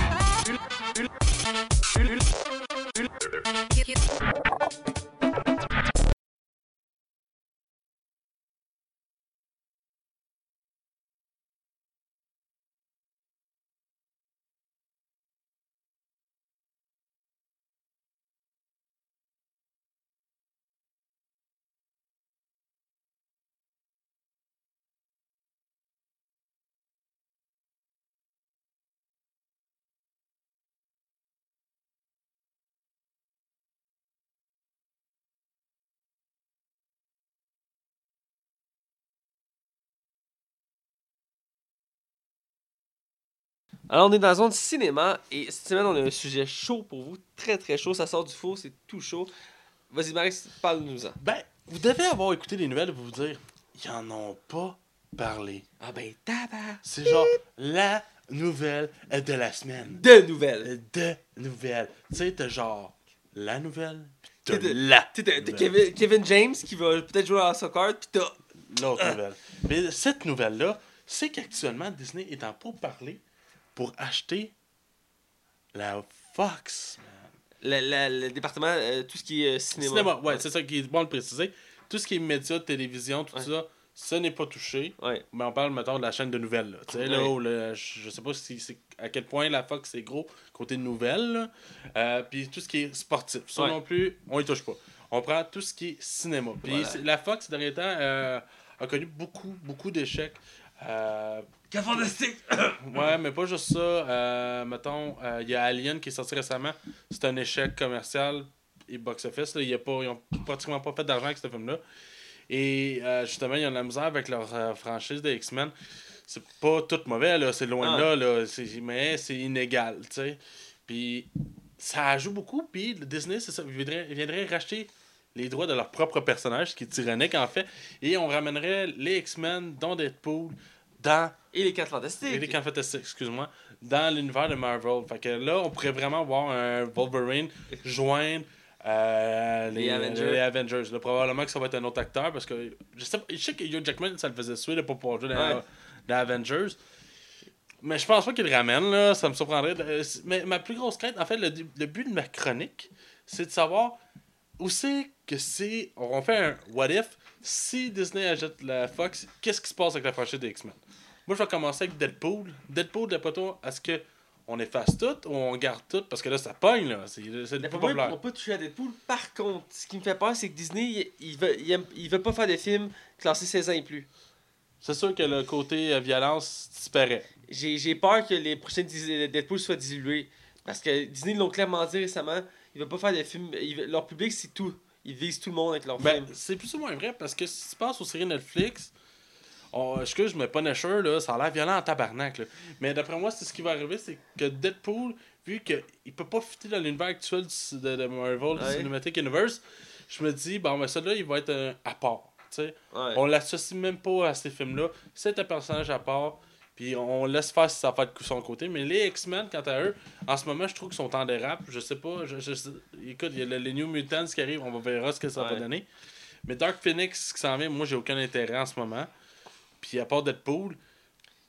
Alors on est dans la zone cinéma et cette semaine on a un sujet chaud pour vous, très très chaud. Ça sort du four, c'est tout chaud. Vas-y Max, parle-nous-en. Ben, vous devez avoir écouté les nouvelles et vous dire, ils en ont pas parlé. Ah ben tabac. C'est genre la nouvelle de la semaine. De nouvelles. De nouvelles. Tu sais, t'as genre la nouvelle, pis t'as la t'as-. Kevin, Kevin James qui va peut-être jouer à Cards, pis t'as. l'autre nouvelle. Mais cette nouvelle-là, c'est qu'actuellement, Disney est en parler pour acheter la Fox. Le, le- le département, euh, tout ce qui est euh, cinéma. Cinéma, ouais, c'est ça qui est bon de le préciser. Tout ce qui est médias, télévision, tout Ouais. ça, ça n'est pas touché. Ouais. Mais on parle, mettons, de la chaîne de nouvelles. là. Tu sais, là, où je sais pas si c'est à quel point la Fox c'est gros côté de nouvelles. Euh, Puis tout ce qui est sportif. Ça non plus, on y touche pas. On prend tout ce qui est cinéma. Puis Voilà. la Fox, ces derniers temps, a connu beaucoup, beaucoup d'échecs. Euh, Quel fantastique! ouais, mais pas juste ça. Euh, mettons, euh, il y a Alien qui est sorti récemment. C'est un échec commercial et box-office. là. Ils ont pratiquement pas fait d'argent avec ce film-là. Et euh, justement, ils ont de la misère avec leur franchise des X-Men. C'est pas tout mauvais, là. C'est loin Ah. de là, là. C'est- Mais c'est inégal, tu sais. Puis ça joue beaucoup. Puis Disney, c'est ça. Ils viendraient, ils viendraient racheter les droits de leur propre personnage, ce qui est tyrannique en fait. Et on ramènerait les X-Men, dont Deadpool, dans Et les 4 fantastiques. et les Camps Fantastiques, excuse-moi, dans l'univers de Marvel. Fait que là, on pourrait vraiment voir un Wolverine joindre Euh, Les les, Avengers. les Avengers. Là, probablement que ça va être un autre acteur parce que je sais, pas- je sais que Hugh Jackman, ça le faisait suer de pas pouvoir jouer dans, Ouais. dans Avengers. Mais je pense pas qu'il le ramène, là. Ça me surprendrait. Mais ma plus grosse crainte, en fait, le, le but de ma chronique, c'est de savoir où c'est que c'est. On fait un what if si Disney achète la Fox, qu'est-ce qui se passe avec la franchise des X-Men? Moi, je vais commencer avec Deadpool. Deadpool, d'après toi, est-ce que on efface tout ou on garde tout? Parce que là, ça pogne, là. C'est le plus populaire. pourront pas toucher à Deadpool. Par contre, ce qui me fait peur, c'est que Disney, il, veut, il, aime- il veut pas faire de films classés 16 ans et plus. C'est sûr que le côté euh, violence disparaît. J'ai peur que les prochains Dis- Deadpool soient dilués. Parce que Disney l'ont clairement dit récemment, ils veulent pas faire de films. leur public, c'est tout. Ils visent tout le monde avec leurs Ben, films. c'est plus ou moins vrai parce que si tu penses aux séries Netflix, on, excuse, je mets Punisher, là, ça a l'air violent en tabarnak. Là. Mais d'après moi, c'est ce qui va arriver, c'est que Deadpool, vu qu'il peut pas fitter dans l'univers actuel du- de, de Marvel, du. Cinematic Universe, je me dis, bon, ben, celui-là, il va être un à part. Ouais. On l'associe même pas à ces films-là. C'est un personnage à part. Puis on laisse faire si ça fait de son côté. Mais les X-Men, quant à eux, en ce moment, je trouve qu'ils sont en dérape. Je sais pas. Je, je sais- Écoute, il y a le- les New Mutants qui arrivent. On va verra ce que ça va donner. Mais Dark Phoenix qui s'en vient, moi, j'ai aucun intérêt en ce moment. Puis à part Deadpool,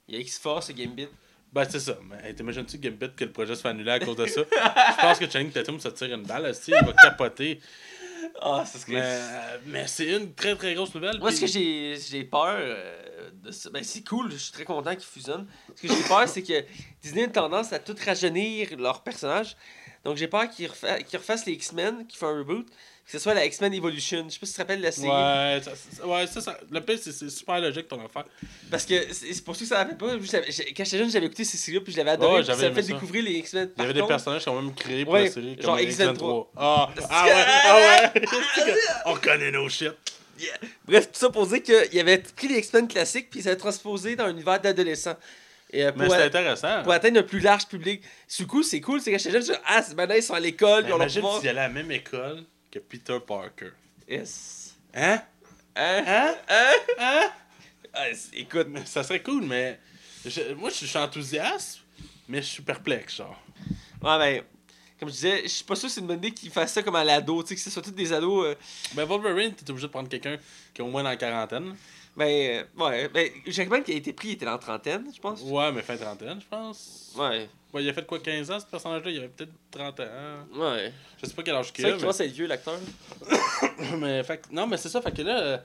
Il y a X-Force et Gambit. ben c'est ça. Mais t'imagines-tu Gambit que le projet se fait annuler à cause de ça? Je pense que Channing Tatum se tire une balle. Il va capoter. Ah, c'est ce Mais, euh, mais c'est une très très grosse nouvelle. Moi, ce que j'ai peur euh, de ça, ben c'est cool, je suis très content qu'ils fusionnent. Ce que j'ai peur, c'est que Disney a une tendance à tout rajeunir leurs personnages. Donc j'ai peur qu'ils refa- qu'ils refassent les X-Men, qu'ils fassent un reboot, que ce soit la X-Men Evolution. Je sais pas si tu te rappelles la série. Ouais, ça, ça- ouais, ça, ça- le pire, c'est c'est super logique ton affaire. Parce que c'est pour ça que ça m'avait pas. Quand j'étais jeune, j'avais écouté ces séries-là, puis je l'avais adoré. Ouais, puis j'avais ça m'a fait ça. découvrir les X-Men. Il y avait des personnages qui ont même créé pour Ouais, la série. genre comme X23. Ah, ah ouais, ah ouais. On connaît nos shit. Yeah. Bref, tout ça pour dire qu'il avait pris les X-Men classiques, puis ça a transposé dans un univers d'adolescents. Et euh, Mais c'est intéressant. pour atteindre un plus large public. Du coup, c'est cool, c'est quand j'étais jeune, je dis, ah, c'est maintenant ils sont à l'école, imagine pouvoir. s'il allait à la même école que Peter Parker. Yes. Hein? Hein? Hein? Hein? Hein? Ah, écoute, ça serait cool, mais je- moi, je suis enthousiaste, mais je suis perplexe, genre. ouais, ben, comme je disais, je suis pas sûr que c'est une bonne idée qu'ils fassent ça comme à l'ado, tu sais, que ce soit tous des ados. euh, Ben, Wolverine, t'es obligé de prendre quelqu'un qui est au moins dans la quarantaine. ben, euh, ouais, ben, Jackman qui a été pris, il était dans la trentaine, je pense. Ouais, mais fin trentaine, je pense. Ouais, Ouais, il a fait quoi, 15 ans, ce personnage-là? Il avait peut-être 30 ans. ouais. Je sais pas quel âge C'est qu'il a, qu'il mais... être vieux, l'acteur. mais fait, non, mais c'est ça, fait que là, euh,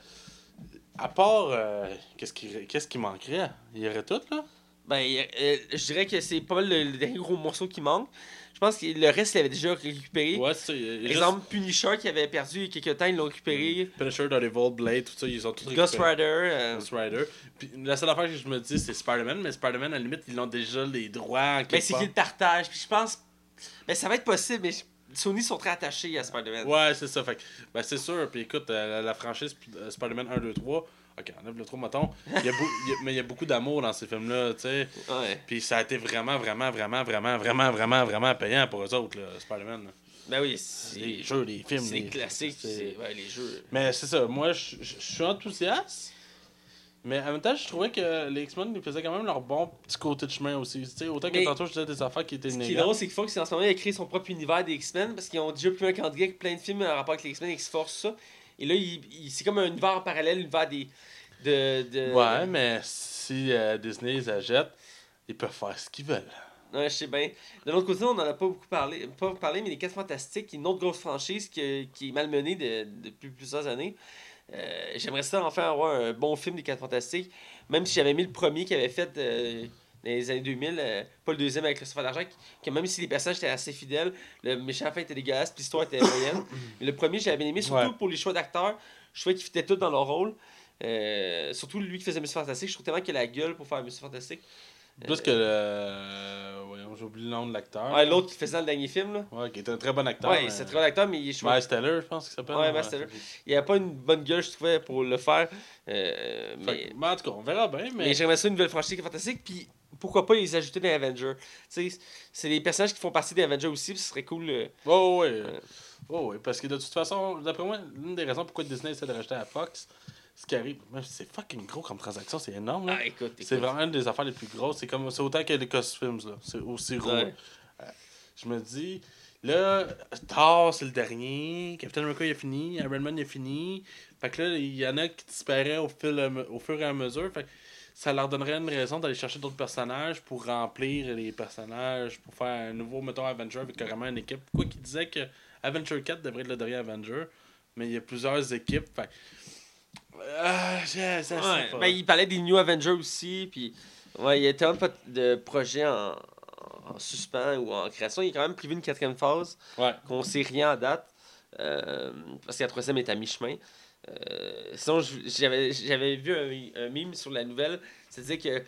à part, euh, qu'est-ce qui, qu'est-ce qui manquerait? Il y aurait tout, là? Ben, euh, je dirais que c'est pas le, le dernier gros morceau qui manque. Je pense que le reste, il avait déjà récupéré. Ouais, c'est Exemple, Punisher qui avait perdu il y a quelques temps, ils l'ont récupéré. Punisher, Daredevil, Blade, tout ça, ils ont tout Ghost récupéré. Rider. euh, Ghost Rider. Puis la seule affaire que je me dis, c'est Spider-Man, mais Spider-Man, à la limite, ils ont déjà les droits Ben, quelque c'est qu'ils le partagent. Puis je pense. Ben, ça va être possible, mais je- Sony sont très attachés à Spider-Man. Ouais, c'est ça. Fait ben, c'est sûr. Puis écoute, euh, la, la franchise euh, Spider-Man 1, 2, 3, ok, enlève le 3, mettons. Il y a il y a- mais il y a beaucoup d'amour dans ces films-là, tu sais. Ouais. Puis ça a été vraiment, vraiment, vraiment, vraiment, vraiment, vraiment, vraiment payant pour eux autres, là, Spider-Man. là. Ben oui, c'est. Les jeux, les films. C'est les- classique. c'est- c'est- Ouais, les jeux. Mais c'est ça, moi je je- je suis enthousiaste. Mais en même temps, je trouvais que les X-Men ils faisaient quand même leur bon petit côté de chemin aussi. Tu sais, autant que Mais- tantôt je disais des affaires qui étaient Ce qui est drôle, c'est que Fox, en ce moment, il a créé son propre univers des X-Men parce qu'ils ont déjà plus un candidat avec plein de films en rapport avec les X-Men, X-Force, ça. Et là, il, il- c'est comme un univers parallèle, l'univers des. De, de... Ouais, mais si euh, Disney les achète, ils peuvent faire ce qu'ils veulent. Ouais, je sais bien. De l'autre côté, on n'en a pas beaucoup parlé, pas parlé, mais les 4 Fantastiques, qui est une autre grosse franchise qui, qui est malmenée de- depuis plusieurs années. Euh, J'aimerais ça enfin avoir un bon film des 4 Fantastiques, même si j'avais mis le premier qu'il avait fait euh, dans les années 2000, euh, pas le deuxième avec Christopher Largent, qui- que même si les personnages étaient assez fidèles, le méchant fin était dégueulasse, puis l'histoire était moyenne. mais le premier, j'avais bien aimé, surtout Ouais. pour les choix d'acteurs. Je trouvais qu'ils fitaient tous dans leur rôle. Euh, surtout lui qui faisait Monsieur Fantastique, je trouve tellement qu'il a la gueule pour faire Monsieur Fantastique. Plus que le. Voyons, j'ai oublié le nom de l'acteur. Ouais, l'autre qui faisait dans le dernier film, là. Ouais, qui était un très bon acteur. Ouais, mais- c'est très bon acteur, mais il, je Miles Teller, je pense qu'il s'appelle. Ouais, Miles Teller. il avait pas une bonne gueule, je trouvais, pour le faire. Euh, mais mais en tout cas, on verra bien. mais Mais, j'aimerais ça une nouvelle franchise qui est fantastique, puis pourquoi pas les ajouter dans les Avengers? Tu sais, c'est des personnages qui font partie des Avengers aussi, puis ce serait cool. euh, Oh, ouais. Oh, ouais. Parce que de toute façon, d'après moi, l'une des raisons pourquoi Disney essaie de racheter à Fox, ce qui arrive, c'est fucking gros comme transaction, c'est énorme. Là. Ah, écoute, écoute. C'est vraiment une des affaires les plus grosses. C'est comme c'est autant que les Films là. C'est aussi gros. Ouais. Euh, je me dis, Là, Thor, c'est le dernier. Captain America, il a fini. Iron Man, il a fini. Fait que là, il y en a qui disparaissent au, fil, au fur et à mesure. Fait que ça leur donnerait une raison d'aller chercher d'autres personnages pour remplir les personnages, pour faire un nouveau, mettons, Avenger avec carrément une équipe. Quoi qu'il disait que Avenger 4 devrait être le dernier Avenger, mais il y a plusieurs équipes. Fait je, Ouais, pas. ben, il parlait des New Avengers aussi, puis ouais, il y a tellement de projets en, en suspens ou en création. Il est quand même privé une quatrième phase, Ouais. qu'on sait rien à date, euh, parce que la troisième est à mi-chemin. Euh, sinon, j'avais j'avais vu un, un meme sur la nouvelle, ça disait que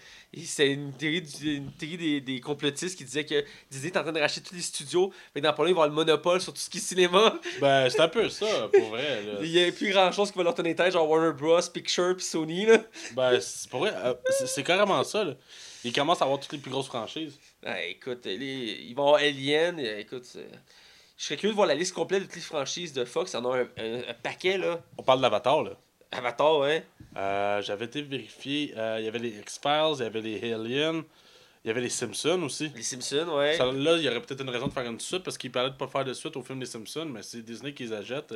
c'est une théorie, du- une théorie des, des complotistes qui disait que Disney est en train de racheter tous les studios, mais dans long, ils vont avoir le monopole sur tout ce qui est cinéma. Ben, c'est un peu ça, pour vrai. Là. Il y a plus grand chose qui va leur tenir tête, genre Warner Bros, Picture, puis Sony. Là. Ben, c'est pour vrai. euh, c'est- carrément ça, là. Ils commencent à avoir toutes les plus grosses franchises. Ah, écoute, les- ils vont avoir Alien. Écoute, je serais curieux de voir la liste complète de toutes les franchises de Fox. Il y en a un, un- un paquet, là. On parle d'Avatar, là. Avatar, hein. Euh, J'avais été vérifié. euh, Il y avait les X-Files, il y avait les Aliens, il y avait les Simpsons aussi. Les Simpsons, ouais. Ça, là, il y aurait peut-être une raison de faire une suite parce qu'ils parlaient de pas faire de suite au film des Simpsons, mais c'est Disney qui les achète.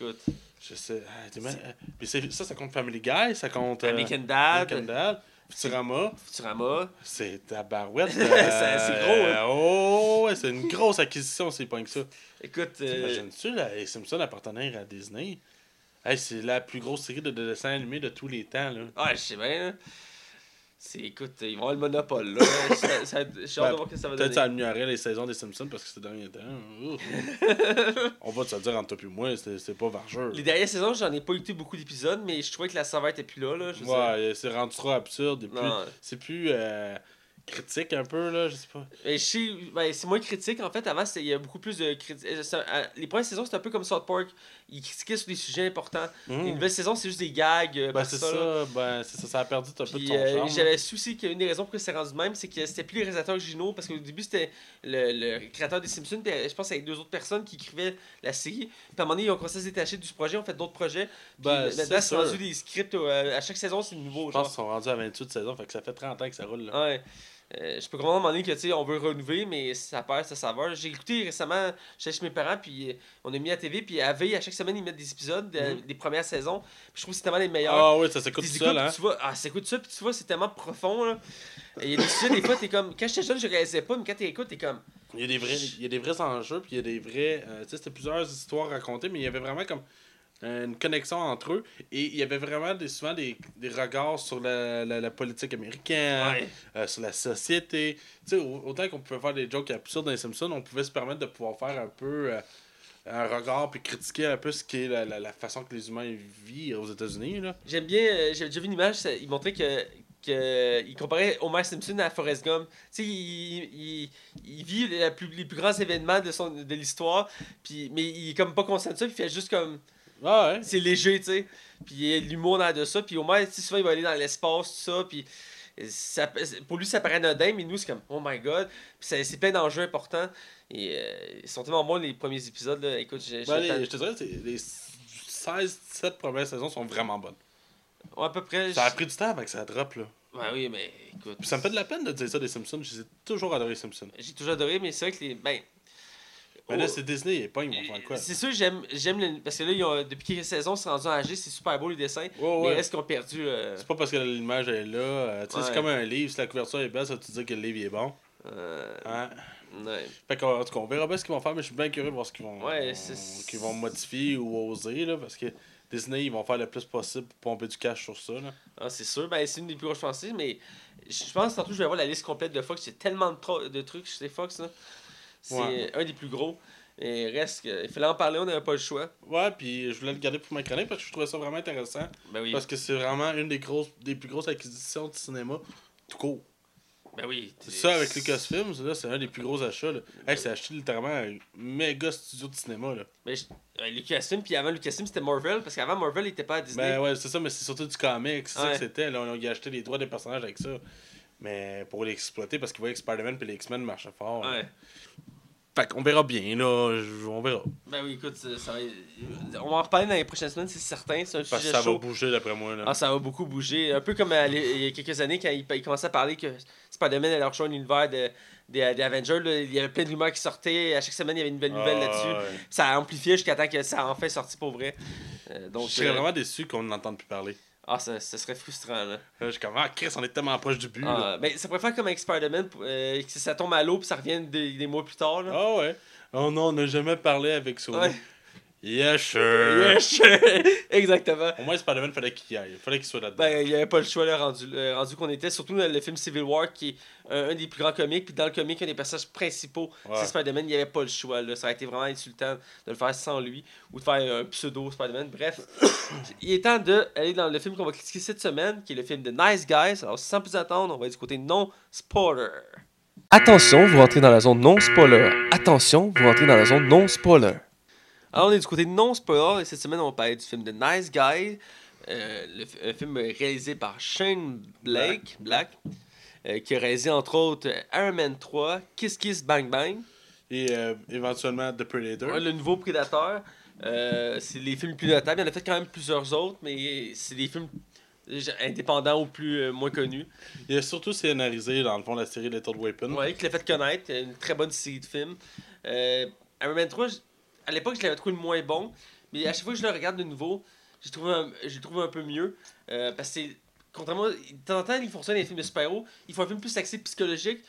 Écoute, Je sais. ah, euh, c'est- ça, ça compte Family Guy, ça compte. euh, American Dad, American Dad, Futurama. Futurama. C'est tabarouette. C'est- c'est gros, hein. euh, Oh, ouais, c'est une grosse acquisition, c'est pas que ça. Écoute, euh, T'imagines-tu, les Simpsons appartenant à Disney? Hey, c'est la plus grosse série de, de dessins animés de tous les temps, là. ah, je sais bien, là. C'est, écoute, ils vont avoir le monopole, là. ça, ça- J'ai hâte de voir ce que ça va Peut-être donner. améliorerait les saisons des Simpsons parce que ces derniers temps. On va te le dire entre toi et moi, c'est c'est pas vargeux. Les dernières saisons, j'en ai pas écouté beaucoup d'épisodes, mais je trouvais que la saveur était plus là, là. Je. Ouais, c'est rendu trop absurde. et. C'est plus euh, critique un peu, là, je sais pas. Et ben, c'est moins critique en fait. Avant, il y a beaucoup plus de critiques. Les premières saisons, c'était un peu comme South Park. Ils critiquaient sur des sujets importants. Mhm. Les nouvelles saisons, c'est juste des gags. euh, Ben, par c'est ça, ça, ben, c'est ça, ça a perdu un peu de son euh, j'avais aussi qu'une des raisons pour que c'est rendu même, c'est que c'était plus les réalisateurs originaux. Parce qu'au début, c'était le, le créateur des Simpsons. Puis euh, je pense avec deux autres personnes qui écrivaient la série. Puis à un moment donné, ils ont commencé à se détacher du projet, ont fait d'autres projets. Puis Ben, maintenant, c'est rendu des scripts. euh, à chaque saison, c'est nouveau. Je pense qu'ils sont rendus à 28 saisons, fait que ça fait 30 ans que ça roule, là. Ouais. Euh, je peux comprendre à un moment donné que tu sais, on veut renouveler, mais ça perd sa saveur. J'ai écouté récemment, j'étais chez mes parents, puis euh, on a mis à TV, puis à veille, à chaque semaine, ils mettent des épisodes de- Mhm. des premières saisons. Puis je trouve que c'est tellement les meilleurs. Ah oui, ça s'écoute tout seul, hein. tu vois, ah, ça écoute ça, puis tu vois, c'est tellement profond. Là. Et Il y a des sujets, des fois, t'es comme. Quand j'étais jeune, je réalisais pas, mais quand t'écoutes, t'es comme. Il y a des vrais, il y a des vrais enjeux, puis il y a des vrais. euh, tu sais, c'était plusieurs histoires racontées, mais il y avait vraiment comme une connexion entre eux. Et il y avait vraiment des, souvent des, des regards sur la, la, la politique américaine, Ouais. euh, sur la société. Tu sais, au- autant qu'on pouvait faire des jokes absurdes dans les Simpsons, on pouvait se permettre de pouvoir faire un peu euh, un regard, puis critiquer un peu ce qui est la, la, la façon que les humains vivent aux États-Unis. J'aime bien, euh, j'ai déjà vu une image, ça- il montrait que. que il comparait Homer Simpson à Forrest Gump. Tu sais, il, il, il vit la plus- les plus grands événements de, son, de l'histoire, puis mais il est comme pas conscient de ça, puis il fait juste comme. Ah ouais. c'est léger, tu sais. Puis il y a de l'humour dans de ça. Puis au moins, tu sais, souvent, il va aller dans l'espace, tout ça. Puis ça, pour lui, ça paraît anodin, mais nous, c'est comme, oh my god. Puis c'est plein d'enjeux importants. Et euh, ils sont tellement bons, les premiers épisodes. Là. Écoute, j'ai. Ben, je te dirais, les 16-17 premières saisons sont vraiment bonnes. Ouais, à peu près. Ça a pris du temps avec ça drop, là. Ouais, oui, mais écoute. Puis ça me fait de la peine de dire ça des Simpsons. J'ai toujours adoré les Simpsons. J'ai toujours adoré, mais c'est vrai que les. Ben. Mais là, c'est Disney, et pas, ils vont faire quoi. C'est sûr, j'aime, j'aime le- parce que là, ils ont- depuis quelques saisons, c'est rendu en c'est super beau les dessins. Ouais, Mais ouais. est-ce qu'ils ont perdu. euh, C'est pas parce que l'image est là. euh, tu sais, Ouais. c'est comme un livre. Si la couverture est belle, ça veut dire que le livre est bon. euh, Hein? ouais. Fait qu'en tout cas, on verra bien ce qu'ils vont faire, mais je suis bien curieux de voir ce qu'ils vont, Ouais, qu'ils vont modifier ou oser, là, parce que Disney, ils vont faire le plus possible pour pomper du cash sur ça, là. Ah, c'est sûr, ben, c'est une des plus grosses franchises, mais je pense que tantôt je vais avoir la liste complète de Fox. A tellement de, tro- de trucs chez Fox. là. C'est Ouais. un des plus gros. Et reste que. Il fallait en parler, on n'avait pas le choix. Ouais, puis je voulais le garder pour ma chronique parce que je trouvais ça vraiment intéressant. Ben oui. Parce que c'est vraiment une des grosses des plus grosses acquisitions du cinéma tout court. Ben oui. C'est ça avec Lucasfilms, là, c'est un des plus gros achats. Là. Hey, c'est acheté littéralement un méga studio de cinéma. Là. Je- euh, Lucasfilm, puis avant Lucasfilm, c'était Marvel, parce qu'avant Marvel, il était pas à Disney. Ben ouais, c'est ça, mais c'est surtout du comic, c'est ça Ouais. que c'était. Là, on a acheté les droits des personnages avec ça. Mais pour l'exploiter, parce qu'ils voyaient que Spider-Man et les X-Men marchaient fort. là. Fait qu'on verra bien, là. On verra. Ben oui, écoute, ça, on va en reparler dans les prochaines semaines, c'est certain. C'est un Parce sujet ça va bouger d'après moi. Là. Ah, ça va beaucoup bouger. Un peu comme l'é- il y a quelques années, quand il, il commençait à parler que Spider-Man allait rejoindre l'univers de, des, des Avengers. là. il y avait plein de rumeurs qui sortaient. À chaque semaine, il y avait une nouvelle nouvelle Ah, là-dessus. ouais. Ça a amplifié jusqu'à temps que ça a enfin sorti pour vrai. Euh, donc, Je serais euh, vraiment déçu qu'on n'entende plus parler. Ah, ça, ça serait frustrant. Là. Là, je suis comme, ah, Chris, on est tellement proche du but. là. Ah, ben, ça pourrait faire comme avec Spider-Man, euh, que ça tombe à l'eau puis ça revient des, des mois plus tard. Là. Ah ouais. Oh non, on n'a jamais parlé avec Sony. Ouais. Yeah, sure. Yes, Exactement. Au moins, Spider-Man, fallait qu'il y aille. Fallait qu'il soit là-dedans. Ben, il n'y avait pas le choix là, rendu, euh, rendu qu'on était. Surtout dans le film Civil War, qui est euh, un des plus grands comics. Puis dans le comic, un des personnages principaux, Ouais. c'est Spider-Man. Il n'y avait pas le choix. Là. Ça a été vraiment insultant de le faire sans lui ou de faire un pseudo Spider-Man. Bref, il est temps d'aller dans le film qu'on va critiquer cette semaine, qui est le film de Nice Guys. Alors, sans plus attendre, on va être du côté non-spoiler. Attention, vous rentrez dans la zone non-spoiler. Attention, vous rentrez dans la zone non-spoiler. Alors, on est du côté non-spoiler et cette semaine, on va parler du film de Nice Guy. Euh, le un film réalisé par Shane Blake, Black, euh, qui a réalisé entre autres Iron Man 3, Kiss Kiss Bang Bang, Et euh, éventuellement The Predator. Ouais, le nouveau Prédateur. C'est les films les plus notables. Il y en a fait quand même plusieurs autres, mais c'est des films indépendants ou plus euh, moins connus. Il a surtout scénarisé, dans le fond, la série Little Weapon. Ouais, qui l'a fait connaître. Une très bonne série de films. Euh, Iron Man 3, j- à l'époque, je l'avais trouvé le moins bon. Mais à chaque fois que je le regarde de nouveau, j'ai trouvé un, j'ai trouvé un peu mieux. Euh, parce que c'est. Contrairement. De temps en temps, ils font ça dans les films de super-héros. Ils font un film plus axé psychologique.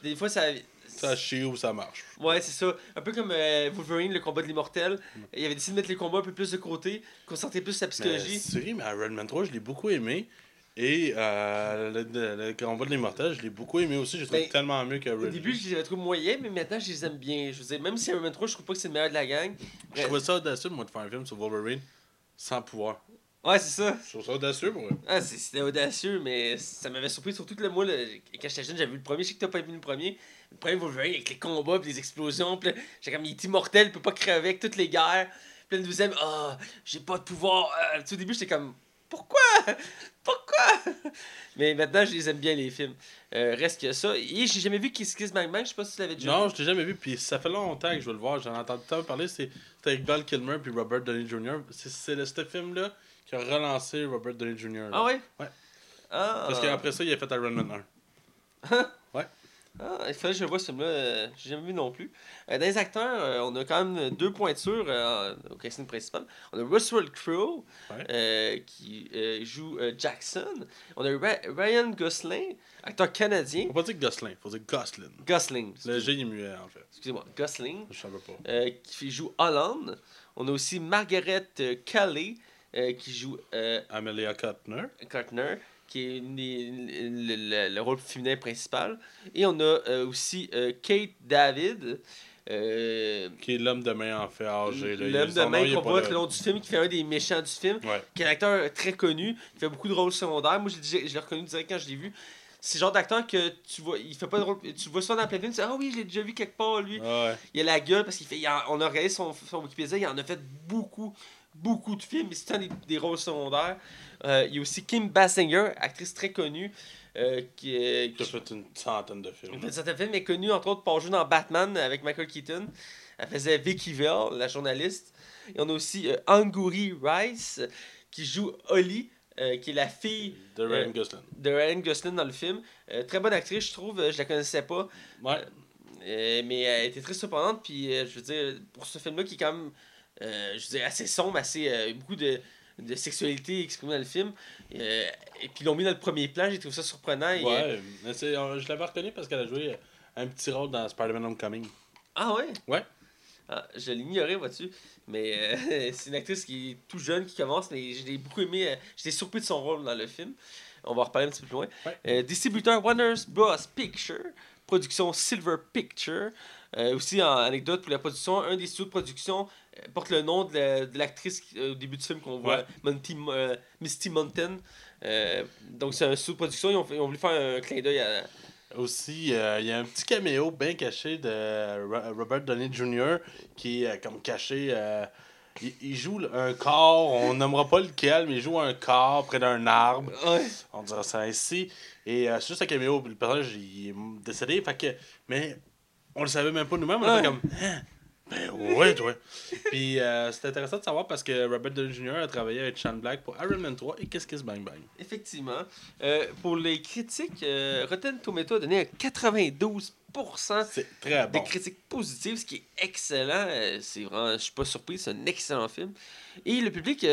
Puis des fois, ça. Ça chie ou ça marche. Ouais, c'est ça. Un peu comme euh, Wolverine, le combat de l'immortel. Il avait décidé de mettre les combats un peu plus de côté, concentrer plus Mais, psychologie. série, mais Iron Man 3, je l'ai beaucoup aimé. Et euh, le, le, le combat de l'immortel, je l'ai beaucoup aimé aussi. J'ai trouvé Ben, tellement mieux que Au Ridley. début, je les avais trouvés moyens, mais maintenant, je les aime bien. Je veux dire, même si Iron Man 3, je trouve pas que c'est le meilleur de la gang. Je trouvais ça audacieux, moi, de faire un film sur Wolverine sans pouvoir. Ouais, c'est ça. Je trouve ça audacieux eux. Ah, c'est- c'était audacieux, mais ça m'avait surpris. Surtout que là, moi, le- quand j'étais jeune, j'avais vu le premier. Je sais que t'as pas vu le premier. Le premier Wolverine avec les combats pis les explosions. Là, j'étais comme, il est immortel, il peut pas crever avec toutes les guerres. Puis là, le deuxième, ah, j'ai pas de pouvoir. Euh, au début, j'étais comme, pourquoi? Pourquoi? Mais maintenant, je les aime bien, les films. Euh, reste que ça. Et j'ai jamais vu Kiss Kiss Bang Bang. Je sais pas si tu l'avais déjà Non, vu. je l'ai jamais vu. Puis ça fait longtemps que je veux le voir. J'en ai entendu tant parler. C'est avec Val Kilmer puis Robert Downey Jr. C'est- ce film-là qui a relancé Robert Downey Jr. là. Ah ouais? Ouais. Ah. Parce qu'après ça, il a fait Iron Man 1. Ah, il fallait que je vois ce film-là. euh, J'ai jamais vu non plus. Euh, dans les acteurs, euh, on a quand même deux pointures euh, au casting principal. On a Russell Crowe Ouais. qui joue Jackson. On a Ra- Ryan Gosling, acteur canadien. Faut pas dire Gosling, faut dire Goslin. Gosling. Le G il est muet en fait. Excusez-moi, Gosling. Je savais pas. qui joue Holland. On a aussi Margaret Kelly qui joue Amelia Cutner. Cartner, qui est une des- le, le- le rôle féminin principal. Et on a euh, aussi euh, Kate David, euh, Qui est l'homme de main en fait âgé. l'homme de main qu'on pas voit tout le long du film, qui fait un des méchants du film, Ouais. qui est un acteur très connu, qui fait beaucoup de rôles secondaires. Moi, je l'ai- reconnu direct quand je l'ai vu. C'est le genre d'acteur que tu vois, il fait pas de rôle. Tu vois souvent dans plein de films, tu dis Ah oui, je l'ai déjà vu quelque part, lui. Ouais. Il a la gueule parce qu'il fait. il on a regardé son, son Wikipédia, il en a fait beaucoup, beaucoup de films, mais c'est un des, rôles secondaires. Euh, il y a aussi Kim Basinger, actrice très connue, euh, qui, est- Il a qui fait une centaine de films. elle fait certains films, mais connue entre autres pour jouer dans Batman avec Michael Keaton. Elle faisait Vicky Vale, la journaliste. Et on a aussi euh, Angourie Rice, qui joue Holly, euh, qui est la fille De Ryan Euh, Gosling. de Ryan Gosling dans le film. Euh, très bonne actrice, je trouve. Euh, Je la connaissais pas. Ouais. Euh, mais elle était très surprenante. Puis, euh, je veux dire, pour ce film-là qui est quand même, euh, je veux dire, assez sombre, assez, euh, beaucoup de, de sexualité exprimée dans le film. Euh, et puis, ils l'ont mis dans le premier plan. J'ai trouvé ça surprenant. Et, Ouais. Mais je l'avais reconnu parce qu'elle a joué un petit rôle dans Spider-Man Homecoming. Ah ouais? Ouais. Ah, je l'ignorais, vois-tu. Mais euh, c'est une actrice qui est tout jeune, qui commence, mais je l'ai beaucoup aimé. euh, J'étais surpris de son rôle dans le film. On va en reparler un petit peu plus loin. Ouais. Euh, distributeur Warner Bros. Picture. Production Silver Picture. Euh, aussi, en anecdote pour la production, un des studios de production euh, porte le nom de la- de l'actrice euh, au début du film qu'on voit, Ouais. Monty, euh, Misty Mountain. Euh, donc, c'est un studio de production. Ils ont, fait- ils ont voulu faire un clin d'œil à. Aussi, il y a un petit caméo bien caché de Ro- Robert Downey Jr. qui est comme caché. il, il joue un corps, on nommera pas lequel, mais il joue un corps près d'un arbre. Ouais. On dira ça ainsi. Et c'est juste un caméo, le personnage il est décédé. Fait que, mais on le savait même pas nous-mêmes. On Ouais. était comme, Hein? ben ouais, toi. Puis euh, c'était intéressant de savoir parce que Robert Downey Jr. a travaillé avec Sean Black pour Iron Man 3 et Qu'est-ce Kiss Bang Bang. Effectivement. Euh, pour les critiques, euh, Rotten Tomato a donné un 92% C'est très des bon. critiques positives, ce qui est excellent. Euh, c'est vraiment, je suis pas surpris, c'est un excellent film. Et le public,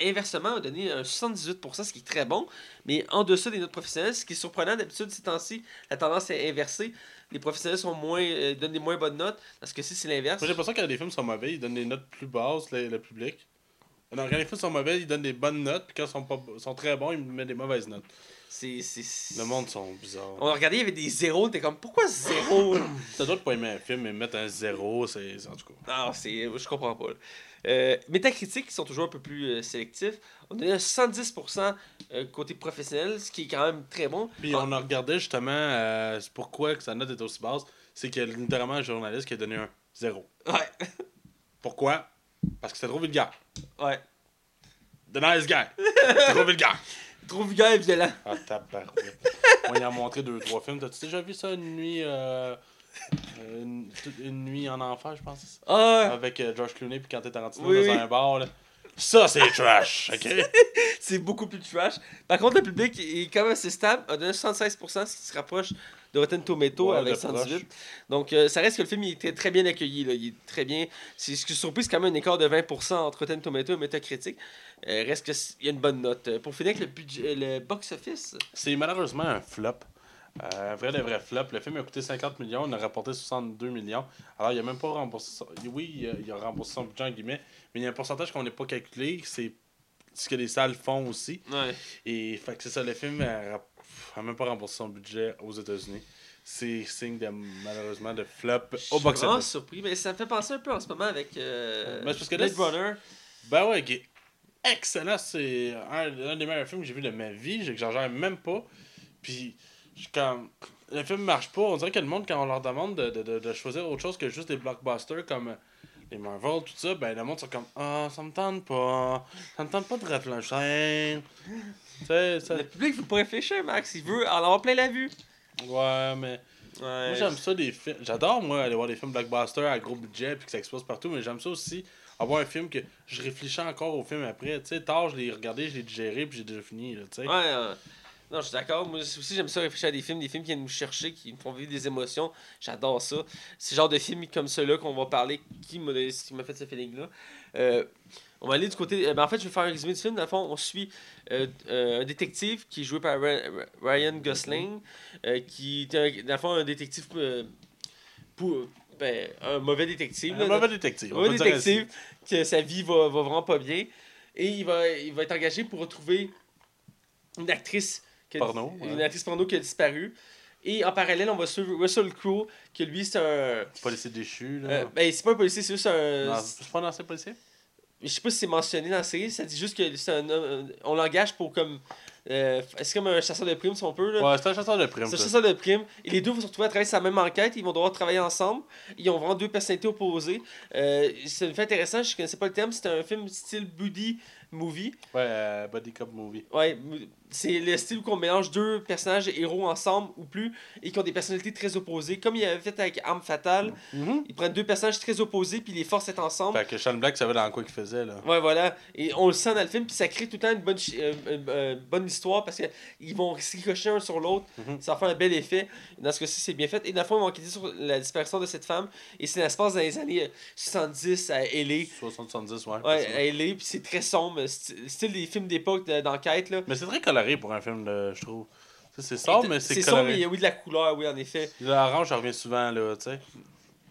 inversement, a donné un 78%, ce qui est très bon, mais en deçà des notes professionnelles, ce qui est surprenant. D'habitude, ces temps-ci, la tendance est inversée. Les professionnels sont moins, euh, donnent des moins bonnes notes, parce que si c'est l'inverse. J'ai l'impression que quand les films sont mauvais, ils donnent des notes plus basses, le, le public. Non, quand les films sont mauvais, ils donnent des bonnes notes, puis quand ils sont, pas, sont très bons, ils mettent des mauvaises notes. C'est, c'est- Le monde sont bizarres. On a regardé, il y avait des zéros, t'es comme, pourquoi zéro? T'as d'autres pas aimer un film et mettre un zéro, c'est. En tout cas. Non, c'est. Je comprends pas. Euh, Metacritic, ils sont toujours un peu plus euh, sélectifs. On a donné un 110% euh, côté professionnel, ce qui est quand même très bon. Puis on a regardé justement euh, c'est pourquoi que sa note est aussi basse. C'est qu'il y a littéralement un journaliste qui a donné un zéro. Ouais, Pourquoi? Parce que c'était trop vulgaire. ouais. The nice guy. C'est trop vulgaire. Trop vulgaire et violent. Ah, tabarouette. Moi, il a montré deux, trois films. T'as-tu déjà vu ça, une nuit. Une, une nuit en enfer, je pense Ah, Avec euh, George Clooney puis Quentin Tarantino Oui, dans oui. un bar. Là. Ça, c'est trash, ok? c'est beaucoup plus trash. Par contre, le public est quand même assez stable. A donné 76%, ce qui se rapproche de Rotten Tomato Ouais, avec de 118. proche. Donc, euh, ça reste que le film il était très bien accueilli. Là. Il est très bien. C'est ce qui est surpris, c'est quand même un écart de 20% entre Rotten Tomato et Metacritic. Euh, reste qu'il y a une bonne note. Euh, Pour finir avec le, budget, le box-office, C'est malheureusement un flop. Euh, vrai de vrai flop. Le film a coûté 50 millions, il a rapporté 62 millions. Alors, il a même pas remboursé son... Oui, il a, il a remboursé son budget, en guillemets, mais il y a un pourcentage qu'on n'a pas calculé. C'est ce que les salles font aussi. ouais. Et fait que c'est ça, le film a, a même pas remboursé son budget aux États-Unis. C'est signe de, malheureusement de flop Je au suis box vraiment office. surpris, mais ça me fait penser un peu en ce moment avec euh, Mais c'est parce que Blade Runner. Ben ouais, qui est excellent. C'est un, un des meilleurs films que j'ai vu de ma vie. J'exagère même pas. Puis, je- quand le film marche pas, on dirait que le monde, quand on leur demande de, de, de, de choisir autre chose que juste des blockbusters comme euh, les Marvel, tout ça, ben le monde sont comme Ah, ça me tente pas. Ça me tente pas de réfléchir. ça. Le public veut pas réfléchir, Max. Il veut en avoir plein la vue. Ouais, mais. Ouais. Moi, j'aime ça, des films. J'adore, moi, aller voir des films blockbusters à gros budget puis que ça explose partout, mais j'aime ça aussi, avoir un film que je réfléchis encore au film après. Tu sais, tard, je l'ai regardé, je l'ai digéré puis j'ai déjà fini, là, tu sais. Ouais, euh, non, je suis d'accord. Moi aussi, j'aime ça réfléchir à des films, des films qui viennent nous chercher, qui me font vivre des émotions. J'adore ça. C'est genre de film comme ceux-là qu'on va parler qui m'a fait ce feeling-là. Euh, on va aller du côté. euh, ben, en fait, je vais faire un résumé du film. Dans le fond, on suit euh, un détective qui est joué par Ryan Gosling, qui est, un- dans le fond, un détective. pour, ben, un mauvais détective. Un là, mauvais détective. un mauvais détective, que sa vie va, va vraiment pas bien. Et il va, il va être engagé pour retrouver une actrice. Qui a- Porno, ouais. Une actrice porno qui a disparu. Et en parallèle, on va suivre Russell Crowe, que lui, c'est un. Policier déchu, là. euh, ben, c'est pas un policier, c'est juste un. c'est pas un ancien policier? Je sais pas si c'est mentionné dans la série, ça dit juste que c'est un, homme- on l'engage pour comme. euh, c'est comme un chasseur de primes, si on peut. Là. Ouais, c'est un chasseur de primes. C'est un chasseur de primes. Et les deux vont se retrouver à travailler sur la même enquête. Ils vont devoir travailler ensemble. Ils ont vraiment deux personnalités opposées. Euh, c'est une fait intéressant. Je connaissais pas le terme. C'était un film style buddy movie. Ouais, euh, Body Cop Movie. Ouais, c'est le style où on mélange deux personnages héros ensemble ou plus et qui ont des personnalités très opposées. Comme il avait fait avec Arme Fatale, ils prennent deux personnages très opposés puis ils les forcent à être ensemble. Fait que Sean Black savait dans quoi qu'il faisait, là. Ouais, voilà. Et on le sent dans le film, puis ça crée tout le temps une bonne, euh, une, euh, bonne histoire parce qu'ils vont ricocher un sur l'autre. Mhm. Ça va faire un bel effet. Dans ce cas-ci, c'est bien fait. Et dans le fond, ils vont enquêter sur la disparition de cette femme. Et c'est l'espace dans les années euh, 70 à L.A. 70, ouais. Ouais, à L.A. Puis c'est très sombre. st- Style des films d'époque de- d'enquête, là. Mais c'est très coloré pour un film, de, je trouve. C'est sombre, mais c'est C'est sombre, mais il coloré. y a oui de la couleur, oui, en effet. L'orange, ça revient souvent, là, tu sais.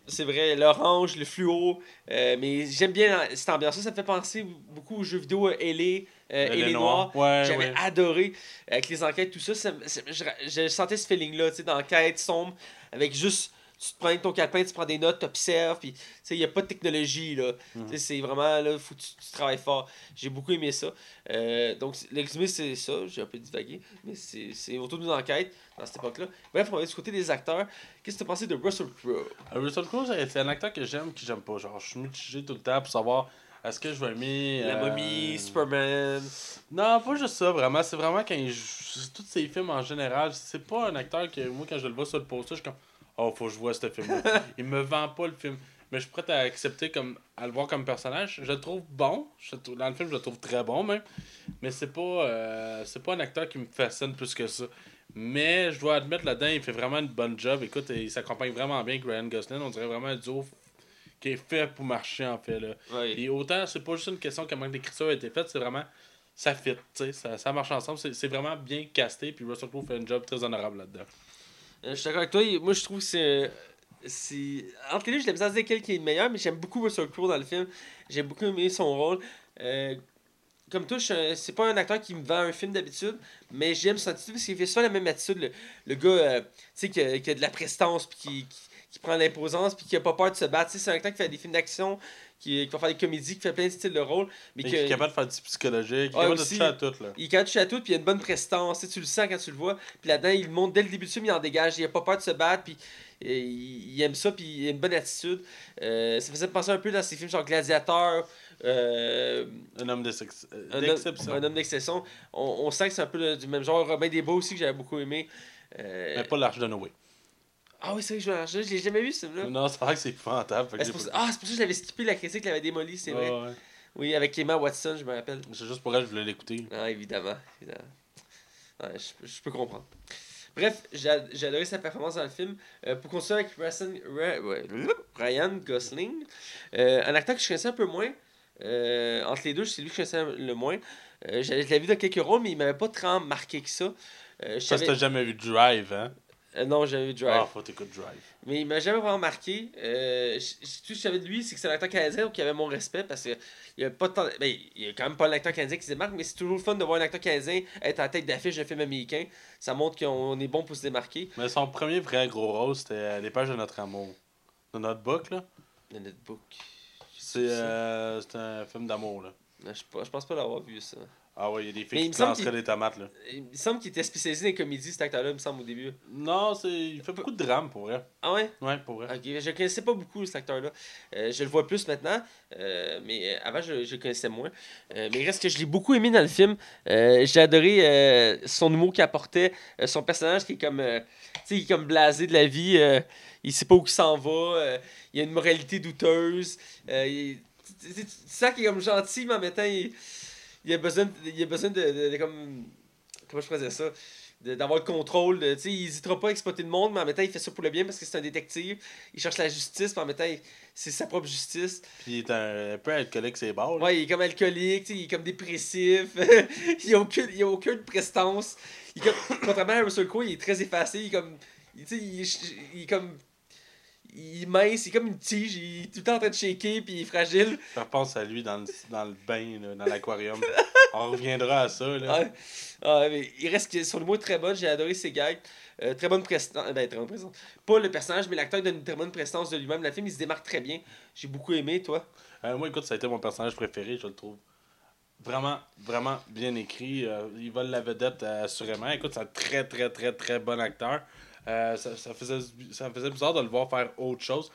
C'est vrai, l'orange, le fluo. euh, mais j'aime bien cette ambiance-là. Ça me fait penser beaucoup aux jeux vidéo L.A. euh, et les. Noirs. Ouais, J'avais ouais. adoré avec les enquêtes, tout ça. ça ça- je, je sentais ce feeling-là, tu sais, d'enquête sombre, avec juste, tu te prends avec ton calepin, tu prends des notes, tu observes, puis tu sais, il n'y a pas de technologie, là. Sais, c'est vraiment, là, faut que tu, tu travailles fort. J'ai beaucoup aimé ça. Euh, donc, c'est- le résumé, c'est ça. J'ai un peu divagué, mais c'est autour d'une enquête dans cette époque-là. Bref, on va aller du côté des acteurs. Qu'est-ce que tu as pensé de Russell Crowe? Euh, Russell Crowe, c'est un acteur que j'aime, qui j'aime pas. Genre, je suis mitigé tout le temps pour savoir est-ce que je vais aimer. La euh, momie, Superman. Non, pas juste ça, vraiment. C'est vraiment quand il joue. Tous ses films en général, c'est pas un acteur que moi, quand je le vois sur le poster, je suis comme Oh, faut que je vois ce film-là. il me vend pas le film. Mais je suis prêt à accepter comme à le voir comme personnage. Je le trouve bon. Je dans le film, je le trouve très bon même. Mais c'est pas euh, c'est pas un acteur qui me fascine plus que ça. Mais je dois admettre là-dedans, il fait vraiment une bonne job. Écoute, il s'accompagne vraiment bien avec Ryan Gosling. On dirait vraiment un duo qui est fait pour marcher en fait. Là. Et autant, c'est pas juste une question que manque d'écriture a été faite, c'est vraiment. Ça fit, ça, ça marche ensemble. C'est c'est vraiment bien casté. Puis Russell Crowe fait un job très honorable là-dedans. Euh, je suis d'accord avec toi. Moi, je trouve que c'est. c'est... Entre les deux, j'ai dire quel qui est le meilleur, mais j'aime beaucoup Russell Crowe dans le film. J'ai beaucoup aimé son rôle. Euh, comme toi, c'est pas un acteur qui me vend un film d'habitude, mais j'aime son attitude parce qu'il fait souvent la même attitude. Le, le gars, euh, tu sais, qui, a- de la prestance, puis qui, qui, prend l'imposance, puis qui a pas peur de se battre. C'est un acteur qui fait des films d'action, qui, qui va faire des comédies, qui fait plein de styles de rôle. Mais Mais qui qui est capable de faire du psychologique, qui est Ouais, capable de toucher à tout. Là. il est capable de toucher à tout, puis il a une bonne prestance. Tu, le sens quand tu le vois. Puis là-dedans, il le montre dès le début du film, il en dégage. Il a pas peur de se battre, puis euh, il, il aime ça, puis il a une bonne attitude. Euh, ça faisait penser un peu dans ces films genre Gladiateur, euh, Un homme d'exception. un, homme, d'exception. un homme d'exception. On, on sent que c'est un peu le- du même genre. Robin des Bois aussi, que j'avais beaucoup aimé. Euh, Mais pas l'Arche de Noé. Ah oui, c'est vrai que je vais je, je l'ai jamais vu, ce film-là. Non, c'est vrai que c'est épouvantable. fait que Ah, c'est j'ai pour ça- pas- ah, c'est pour ça que je l'avais skippé, la critique l'avait démoli, c'est vrai. Ouais. Oui, avec Emma Watson, je me rappelle. C'est juste pour elle que je voulais l'écouter. Ah, évidemment. évidemment. Ouais, je, je peux comprendre. Bref, j'ai ad- j'ai adoré sa performance dans le film. Euh, pour continuer avec Ryan, Gosling, euh, un acteur que je connaissais un peu moins. euh, entre les deux, c'est lui que je connaissais le moins. Euh, j'avais- je l'avais vu dans quelques rôles, mais il m'avait pas tant marqué que ça. Euh, je savais- t'as jamais vu Drive, hein? Euh, non, j'avais vu Drive. Ah, faut t'écouter Drive. Mais il m'a jamais vraiment marqué. Euh, tout ce que je savais de lui, c'est que c'est un acteur canadien, il avait mon respect parce qu'il y a pas tant. Ben, il y a quand même pas un acteur canadien qui se démarque, mais c'est toujours le fun de voir un acteur canadien être en tête d'affiche d'un film américain. Ça montre qu'on est bon pour se démarquer. Mais son premier vrai gros rôle, c'était euh, Les pages de notre amour. De notre book, là. De notre book. C'est euh, un film d'amour, là. Non, Je, je pense pas l'avoir vu ça. Ah ouais, il y a des filles il qui lanceraient des tomates, là. Il me semble qu'il était spécialisé dans les comédies, cet acteur-là, il me semble au début. Non, c'est il fait beaucoup de drame, pour vrai. Ah ouais? Ouais, pour vrai. Ok, je connaissais pas beaucoup cet acteur-là. Euh, je le vois plus maintenant, euh, mais euh, avant je, je le connaissais moins. Euh, mais il reste que je l'ai beaucoup aimé dans le film. J'ai adoré son humour qu'il apportait, son personnage qui est comme, euh, tu sais, comme blasé de la vie. il sait pas où il s'en va. il a une moralité douteuse. il- tu sens qu'il est comme gentil, mais en même temps, il, il a besoin, de, il a besoin de, de- de comme, comment je faisais ça, d'avoir le contrôle. de- Tu sais, il hésitera pas à exploiter le monde, mais en même temps, il fait ça pour le bien parce que c'est un détective. Il cherche la justice, mais en même temps, il- c'est sa propre justice. Puis il est un, un peu alcoolique, c'est là. Ouais, il est comme alcoolique, il est comme dépressif. il a aucune, il a aucune prestance. Il comme, contrairement à Russell Crowe, il est très effacé. Il est comme, tu sais, il, est- il est comme, il est mince, il est comme une tige. Il est tout le temps en train de shaker, puis il est fragile. Je repense à lui dans le, dans le bain, là, dans l'aquarium. On reviendra à ça, là. Ouais. Ah, mais il reste que son humour est très bon, j'ai adoré ses gags. Euh, très bonne prestance. Ben, très bonne prestance. Pas le personnage, mais l'acteur donne une très bonne prestance de lui-même. Le film, il se démarque très bien. J'ai beaucoup aimé, toi. Euh, moi, écoute, ça a été mon personnage préféré, je le trouve. Vraiment, vraiment bien écrit. Euh, il vole la vedette, assurément. Écoute, c'est un très, très, très, très bon acteur. Euh, ça, ça, faisait, ça me faisait bizarre de le voir faire autre chose.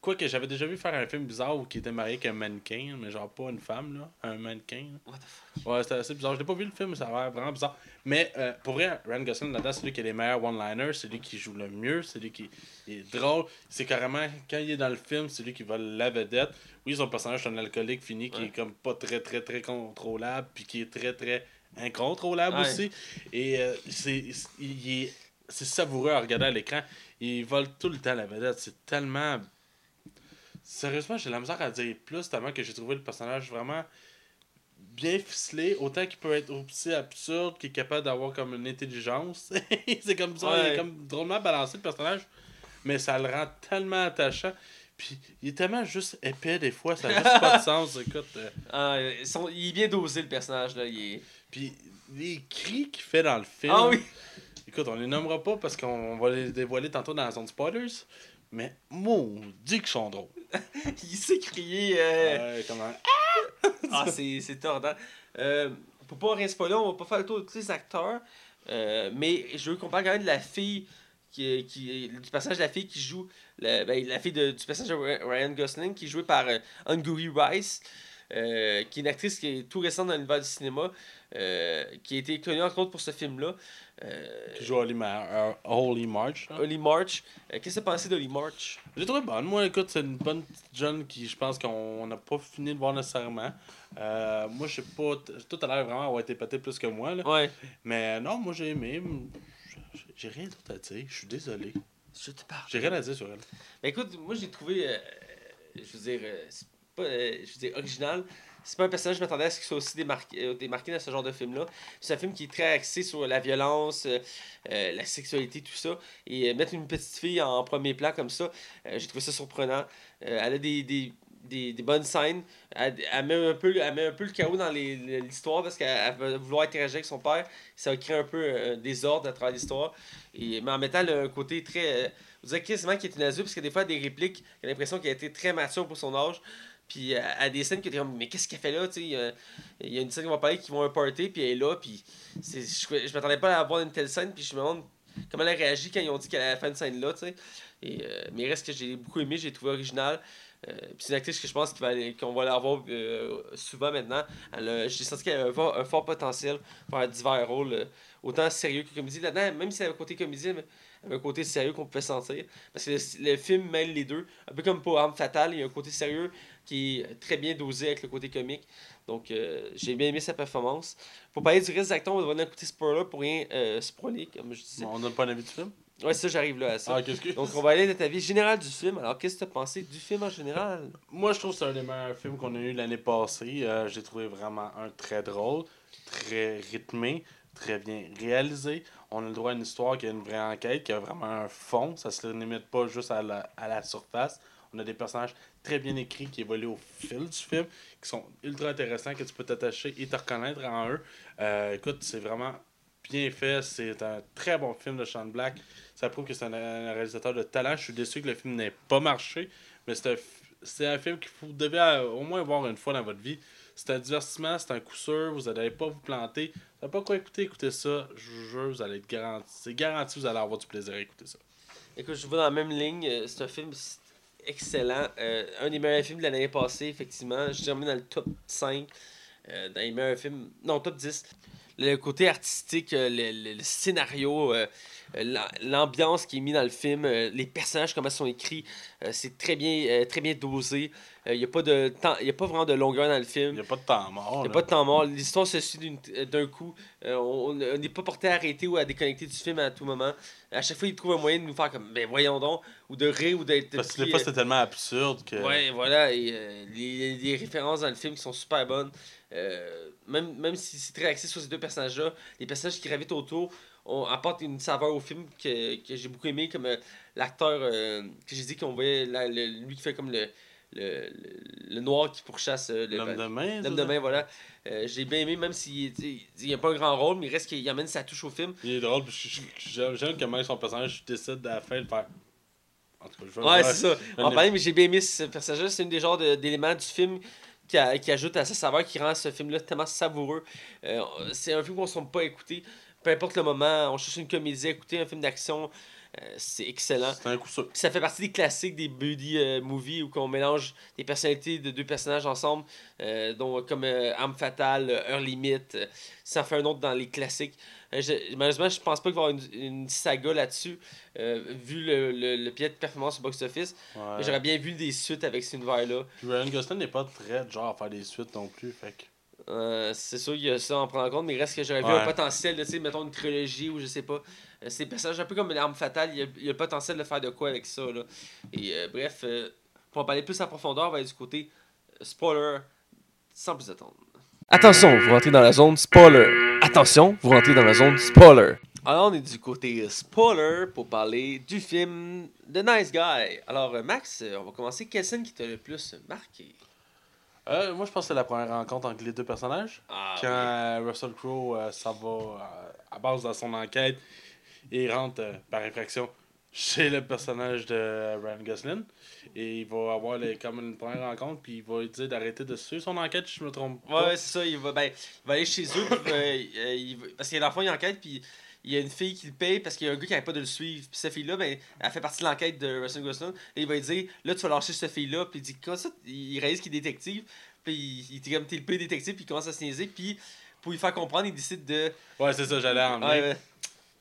Quoique, j'avais déjà vu faire un film bizarre où il était marié avec un mannequin, mais genre pas une femme, là. Un mannequin. là. What the fuck? Ouais, c'était assez bizarre. Je l'ai pas vu le film, ça a l'air vraiment bizarre. Mais euh, pour vrai, Ryan Gosling là-dedans, c'est lui qui a les meilleurs one-liners, c'est lui qui joue le mieux, c'est lui qui est drôle. C'est carrément, quand il est dans le film, c'est lui qui va la vedette. Oui, son personnage, c'est un alcoolique fini qui Ouais. est comme pas très, très, très contrôlable, puis qui est très, très incontrôlable Ouais. aussi. Et euh, c'est il est- c'est savoureux à regarder à l'écran. Il vole tout le temps la vedette. C'est tellement. Sérieusement, j'ai la misère à dire plus, tellement que j'ai trouvé le personnage vraiment bien ficelé, autant qu'il peut être aussi absurde qu'il est capable d'avoir comme une intelligence. c'est comme ça, il est comme drôlement balancé le personnage, mais ça le rend tellement attachant. Puis il est tellement juste épais des fois, ça n'a juste pas de sens, écoute. euh. Ah, ils il est bien dosé, le personnage. là. Il est... Puis les cris qu'il fait dans le film. Ah oui! Écoute, on les nommera pas parce qu'on va les dévoiler tantôt dans la zone spoilers. Mais maudit qu'ils sont drôles. il sait crier. euh, Ouais, comment... Ah, c'est c'est tordant. Euh, pour pas rien spoiler, on va pas faire le tour de tous les acteurs. Euh, mais je veux qu'on parle quand même de la fille, qui, qui, du personnage de la fille qui joue, la, ben, la fille de- du personnage de Ryan Gosling, qui est jouée par euh, Angourie Rice. euh, qui est une actrice qui est tout récente dans l'univers du cinéma, euh, qui a été connue entre autres pour ce film-là. Euh, Qui joue Holly, Ma- euh, Holy March. hein. Holly March. Euh, Qu'est-ce que tu as pensé d'Holly March? J'ai trouvé bonne. Moi, écoute, c'est une bonne petite jeune qui, je pense qu'on n'a pas fini de voir nécessairement. Euh, moi, je sais pas. Tout a l'air vraiment avoir été pété plus que moi. Là. Ouais. Mais non, moi, j'ai aimé. J'ai- rien d'autre à dire. Je suis désolé. Je te parle. J'ai rien à dire sur elle. Ben écoute, moi j'ai trouvé, euh, je veux dire, euh, pas, euh, je veux original. C'est pas un personnage, je m'attendais à ce qu'il soit aussi démarqué, euh, démarqué dans ce genre de film-là. C'est un film qui est très axé sur la violence, euh, la sexualité, tout ça. Et mettre une petite fille en premier plan comme ça, j'ai trouvé ça surprenant. Elle a des, des, des, bonnes scènes. Elle, met un peu, elle met un peu le chaos dans l'histoire parce qu'elle elle va vouloir interagir avec son père. Ça va créer un peu un désordre à travers l'histoire. Mais en mettant elle un côté très. euh, vous dirais quasiment qu'il est une adulte parce que des fois, elle a des répliques, a l'impression qu'elle a été très mature pour son âge. Puis euh, à des scènes que t'es comme, mais qu'est-ce qu'elle fait là? Il y a- il y a une scène qui va parler qui vont à un party, puis elle est là, puis c'est- je, je m'attendais pas à avoir une telle scène, puis je me demande comment elle a réagi quand ils ont dit qu'elle allait faire une scène là, tu sais. Et, euh, mais il reste que j'ai beaucoup aimé, j'ai trouvé original. Euh, c'est une actrice que je pense qu'il va qu'on va la voir euh, souvent maintenant. J'ai senti qu'elle avait un fort, potentiel pour faire divers rôles, euh, autant sérieux que comédie. Là-dedans, même si elle avait un côté comédie, elle avait un côté sérieux qu'on pouvait sentir. Parce que le, le film mêle les deux. Un peu comme pour Arme Fatale, il y a un côté sérieux qui est très bien dosé avec le côté comique. Donc, euh, j'ai bien aimé sa performance. Pour parler du reste des acteurs, on va donner un côté spoiler pour rien euh, spoiler, comme je disais. Bon, on donne pas un avis du film? Ouais, ça, j'arrive là à ça. Ah, qu'est-ce que. Donc, on va aller de ta vie générale du film. Alors, qu'est-ce que tu as pensé du film en général? Moi, je trouve que c'est un des meilleurs films qu'on a eu l'année passée. Euh, J'ai trouvé vraiment un très drôle, très rythmé, très bien réalisé. On a le droit à une histoire qui a une vraie enquête, qui a vraiment un fond. Ça se limite pas juste à la, à la surface. On a des personnages très bien écrits qui évoluent au fil du film, qui sont ultra intéressants, que tu peux t'attacher et te reconnaître en eux. Euh, écoute, c'est vraiment bien fait. C'est un très bon film de Sean Black. Ça prouve que c'est un, réalisateur de talent. Je suis déçu que le film n'ait pas marché, mais c'est un, un film que vous devez euh, au moins voir une fois dans votre vie. C'est un divertissement, c'est un coup sûr, vous n'allez pas vous planter. Vous savez pas quoi écouter, écoutez ça. Je vous jure, vous allez être garanti. C'est garanti, vous allez avoir du plaisir à écouter ça. Écoute, je vais dans la même ligne. Euh, C'est un film excellent. Euh, un des meilleurs films de l'année passée, effectivement. Je dirais dans le top 5. Euh, dans les meilleurs films. Non, top 10. Le côté artistique, euh, le, le- le scénario, euh, euh, l'am- l'ambiance qui est mise dans le film, euh, les personnages, comment ils sont écrits, c'est très bien, très bien dosé. Il n'y a, pas de temps- y a pas vraiment de longueur dans le film. Il n'y a pas de temps mort. Il a pas de temps mort. L'histoire se suit d'un coup. On n'est pas porté à arrêter ou à déconnecter du film à tout moment. À chaque fois, il trouve un moyen de nous faire comme, ben voyons donc, ou de rire ou d'être. Parce que des fois, c'était tellement absurde que. Ouais, voilà. Et les, les références dans le film qui sont super bonnes. Euh, même, même si c'est très axé sur ces deux personnages-là, les personnages qui gravitent autour on apporte une saveur au film que, que j'ai beaucoup aimé, comme euh, l'acteur euh, que j'ai dit qu'on voyait, le- lui qui fait comme le, le, le, le noir qui pourchasse le- L'homme de main. L'homme de main, voilà. J'ai bien aimé, même s'il n'y a pas un grand rôle, mais il reste qu'il amène sa touche au film. Il est drôle, j'aime comment son personnage décide à la fin de faire. En tout cas, je Ouais, c'est ça. En mais j'ai bien aimé ce personnage-là. C'est une des genres de- d'éléments du film qui, a- qui ajoute à sa saveur, qui rend ce film-là tellement savoureux. Euh, c'est un film qu'on ne se pas écouter. Peu importe le moment, on cherche une comédie écouter, un film d'action. euh, c'est excellent. C'est un coup sûr. Puis ça fait partie des classiques des buddy euh, movies où on mélange des personnalités de deux personnages ensemble, euh, dont, comme Arme Fatale, Heure Limite. ça en fait un autre dans les classiques. Euh, je- malheureusement, je pense pas qu'il va y avoir une, une saga là-dessus, euh, vu le, le, le pied de performance au box-office. Ouais. J'aurais bien vu des suites avec cet univers-là. Ryan Gosling n'est pas très de genre à faire des suites non plus. Fait que... Euh, c'est sûr qu'il y a ça à en prendre en compte, mais il reste que j'aurais vu un potentiel, de, tu sais, mettons une trilogie ou je sais pas. Euh, c'est personnages un peu comme l'arme fatale, il y, a, il y a le potentiel de faire de quoi avec ça. Là. Et euh, bref, euh, pour en parler plus en profondeur, on va aller du côté spoiler, sans plus attendre. Attention, vous rentrez dans la zone spoiler. Attention, vous rentrez dans la zone spoiler. Alors, on est du côté spoiler pour parler du film The Nice Guy. Alors, euh, Max, euh, on va commencer. Quelle scène qui t'a le plus marqué? Euh, moi, je pense que c'est la première rencontre entre les deux personnages. Ah, Quand Russell Crowe, euh, ça va euh, à base de son enquête, il rentre euh, par infraction chez le personnage de Ryan Gosling. Et il va avoir les, comme une première rencontre, puis il va lui dire d'arrêter de suivre son enquête, si je me trompe pas. Ouais, c'est ça. Il va, ben, il va aller chez eux. puis, euh, euh, il va- parce que l'enfant, il enquête. Puis il y a une fille qui le paye parce qu'il y a un gars qui n'arrête pas de le suivre. Puis cette fille-là, ben, elle fait partie de l'enquête de Russell Gosling. Et il va lui dire Là, tu vas lâcher cette fille-là. Puis il dit Comme ça, il réalise qu'il est détective. Puis il, il était comme t'es le pire détective, puis il commence à se niaiser, puis pour lui faire comprendre, il décide de. Ouais, c'est ça, j'allais en ouais.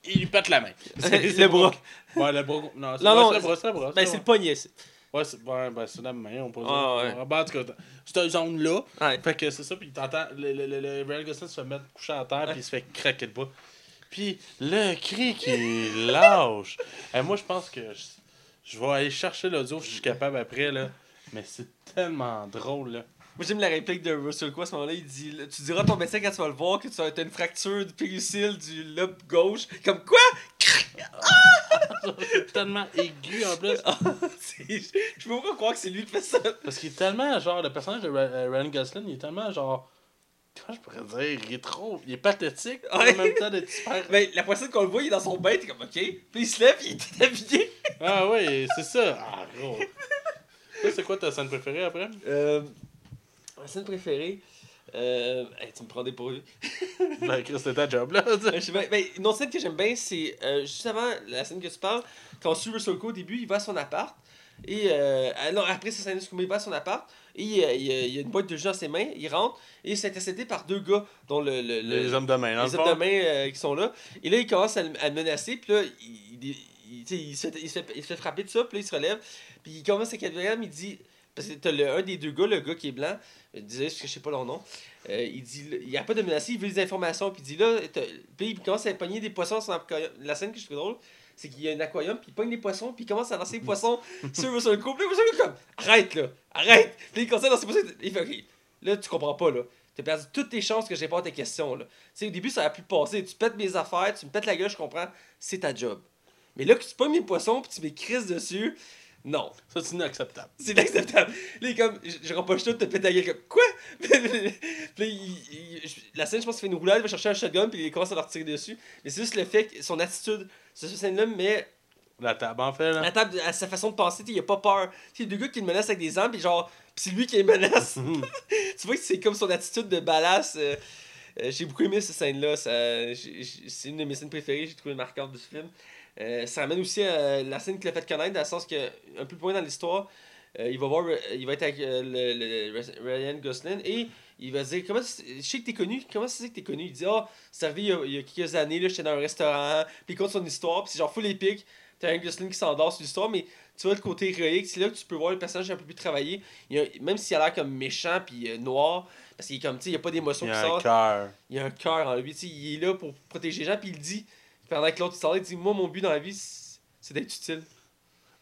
Il lui pète la main. le bras. Ouais, le bras. Non, c'est Non, le bras, c'est le bras. Ben, c'est le poignet. c'est- Ouais, c'est ouais, ben, c'est la main, on peut dire. Ah, ben, en tout cas, cette zone-là. Fait que c'est ça, puis t'entends le, le, le, le Ryan Gosling se fait mettre couché à terre, puis il se fait craquer de bas. Puis le cri qui lâche. Et moi, je pense que je, je vais aller chercher l'audio si je suis capable après, là. Mais c'est tellement drôle, là. Moi, j'aime la réplique de Russell Crowe à ce moment-là. Il dit Tu diras à ton médecin quand tu vas le voir que tu as une fracture du péricyle du lobe gauche. Comme quoi? Tellement aigu en plus. C'est- Je peux pas croire que c'est lui qui fait ça. Parce qu'il est tellement, genre, le personnage de euh, Ryan Gosling, il est tellement, genre. Comment je pourrais dire Il est trop. Il est pathétique, mais Ouais. en même temps d'être super. Ben, la prochaine qu'on le voit, il est dans son bain, t'es comme OK. Puis il se lève, il est habillé. Ah oui, c'est ça. Ah, gros. C'est quoi ta scène préférée après? Euh, ma scène préférée. Euh, hey, tu me prends des pourvus. Ben, Chris, c'était ta job, là. Euh, ben, une autre scène que j'aime bien, c'est euh, juste avant la scène que tu parles, quand Russell Crowe au début, il va à son appart. Et euh, ah non, après cette scène il va à son appart. Et euh, il, y a, il a une boîte de jus dans ses mains. Il rentre et il s'est intercepté par deux gars, dont le. le- le- Les hommes de main, les le hommes de main euh, qui sont là. Et là, il commence à, le- à menacer. Puis là, il, il, se, fait, il, se fait, il se fait frapper de ça. Puis là, il se relève. Puis il commence à quatrième. Il dit. Parce que t'as le, un des deux gars, le gars qui est blanc, il disait, je sais pas leur nom. euh, il dit, il n'y a pas de menacer, il veut des informations. Puis il dit là, puis il commence à pogner des poissons aquarium. La scène que je trouve drôle, c'est qu'il y a un aquarium, puis il pogne des poissons, puis il commence à lancer les poissons sur Crowe. Puis là, est comme, arrête là, arrête. Puis il commence à lancer les poissons. Il fait, là, tu comprends pas là. T'as perdu toutes tes chances que je réponde à tes questions là. Tu sais, au début, ça a pu passer. Tu pètes mes affaires, tu me pètes la gueule, je comprends, c'est ta job. Mais là, que tu pognes mes poissons, puis tu m'écrises dessus, non. Ça, c'est inacceptable. C'est inacceptable. Là, il est comme, je, je rempoche tout, te pète la gueule, comme, quoi? puis là, il- il- je- la scène, je pense qu'il fait une roulade, il va chercher un shotgun, puis il commence à leur tirer dessus. Mais c'est juste le fait que son attitude, cette scène-là, mais La table, en fait, là. à, table, à sa façon de penser, il a pas peur. A deux gars qui le menacent avec des armes, puis genre, c'est lui qui les menace. tu vois que c'est comme son attitude de balasse. euh, euh, j'ai beaucoup aimé cette scène-là. C'est une de mes scènes préférées, j'ai trouvé marquante de ce film. Euh, ça ramène aussi à la scène qui l'a fait connaître, dans le sens que, un peu plus loin dans l'histoire, euh, il va voir, euh, il va être avec euh, le, le- Ryan Gosling et il va se dire comment je sais que t'es connu comment c'est que t'es connu? Il dit ah c'est arrivé il y a, il y a quelques années là j'étais dans un restaurant puis il compte son histoire puis c'est genre full épique. T'as Ryan Gosling qui s'endort sur l'histoire mais tu vois le côté héroïque c'est là que tu peux voir le personnage un peu plus travaillé. Il y a- même s'il a l'air comme méchant puis euh, noir parce qu'il est comme tu sais il y a pas d'émotion Il y qui a sort. un cœur. il y a un cœur en lui, il est là pour protéger les gens, puis il le dit, pendant que l'autre il il dit, moi, mon but dans la vie, c'est d'être utile.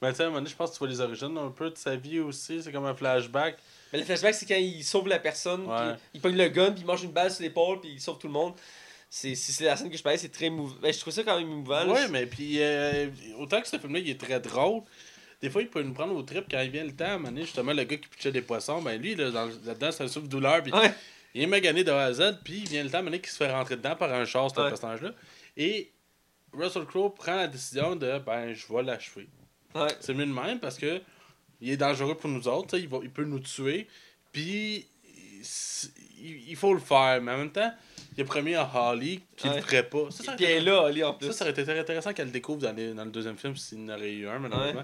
Mais tu sais, à un moment donné, je pense que tu vois les origines un peu de sa vie aussi. C'est comme un flashback. Mais le flashback, c'est quand il sauve la personne, Ouais. puis il pogne le gun, puis il mange une balle sur l'épaule, puis il sauve tout le monde. C'est c'est- la scène que je parlais, c'est très mouvant. Ben, je trouve ça quand même émouvant. là. Ouais, mais puis euh, autant que ce film-là, il est très drôle. Des fois, il peut nous prendre au trip quand il vient le temps. À un moment donné, justement, le gars qui pitchait des poissons, ben lui, là, dans- là-dedans, c'est un souffle-douleur. Puis Ouais. il est magané de A à Z. Puis il vient le temps, à un moment donné, qu'il se fait rentrer dedans par un char, ce Ouais. personnage-là. Et Russell Crowe prend la décision de, ben, je vais l'achever. Ouais. C'est mieux de même parce que il est dangereux pour nous autres. sais, Il, va, il peut nous tuer. Puis il, il- faut le faire. Mais en même temps, il a promis à Holly qu'il Ouais. le ferait pas. Ça, ça Puis est là, Ali, en plus. ça, ça aurait été très intéressant qu'elle le découvre dans, les- dans le deuxième film s'il y en aurait eu un, malheureusement.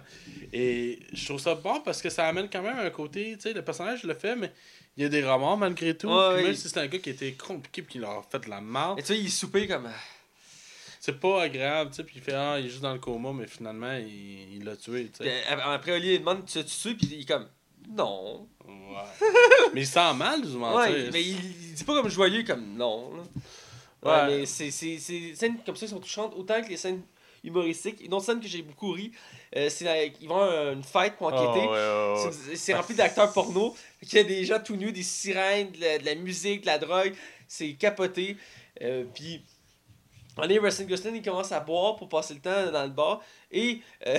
Et je trouve ça bon parce que ça amène quand même un côté, tu sais, le personnage le fait, mais il y a des remords malgré tout. Ouais, ouais, même il- si c'est un gars qui était compliqué puis qui leur a fait de la merde, Et tu vois, il soupé comme. C'est pas agréable, tu sais, puis il fait Ah, il est juste dans le coma, mais finalement, il il l'a tué, tu sais. après, Oli, il demande, tu tu tues, puis il est comme, non. Ouais. mais il sent mal, du moins, tu Ouais, mais il, il dit pas comme joyeux, comme non. là. Ouais, Ouais. mais c'est c'est- c'est- les scènes comme ça qui sont touchantes, autant que les scènes humoristiques. Une autre scène que j'ai beaucoup ri, euh, c'est ils vont à une fête pour Oh, enquêter. ouais, ouais, ouais. C'est- C'est rempli d'acteurs porno. Il y a des gens tout nus, des sirènes, de la, de la musique, de la drogue. C'est capoté. Euh, puis, on est Russell Gosling, il commence à boire pour passer le temps dans le bar. Et euh,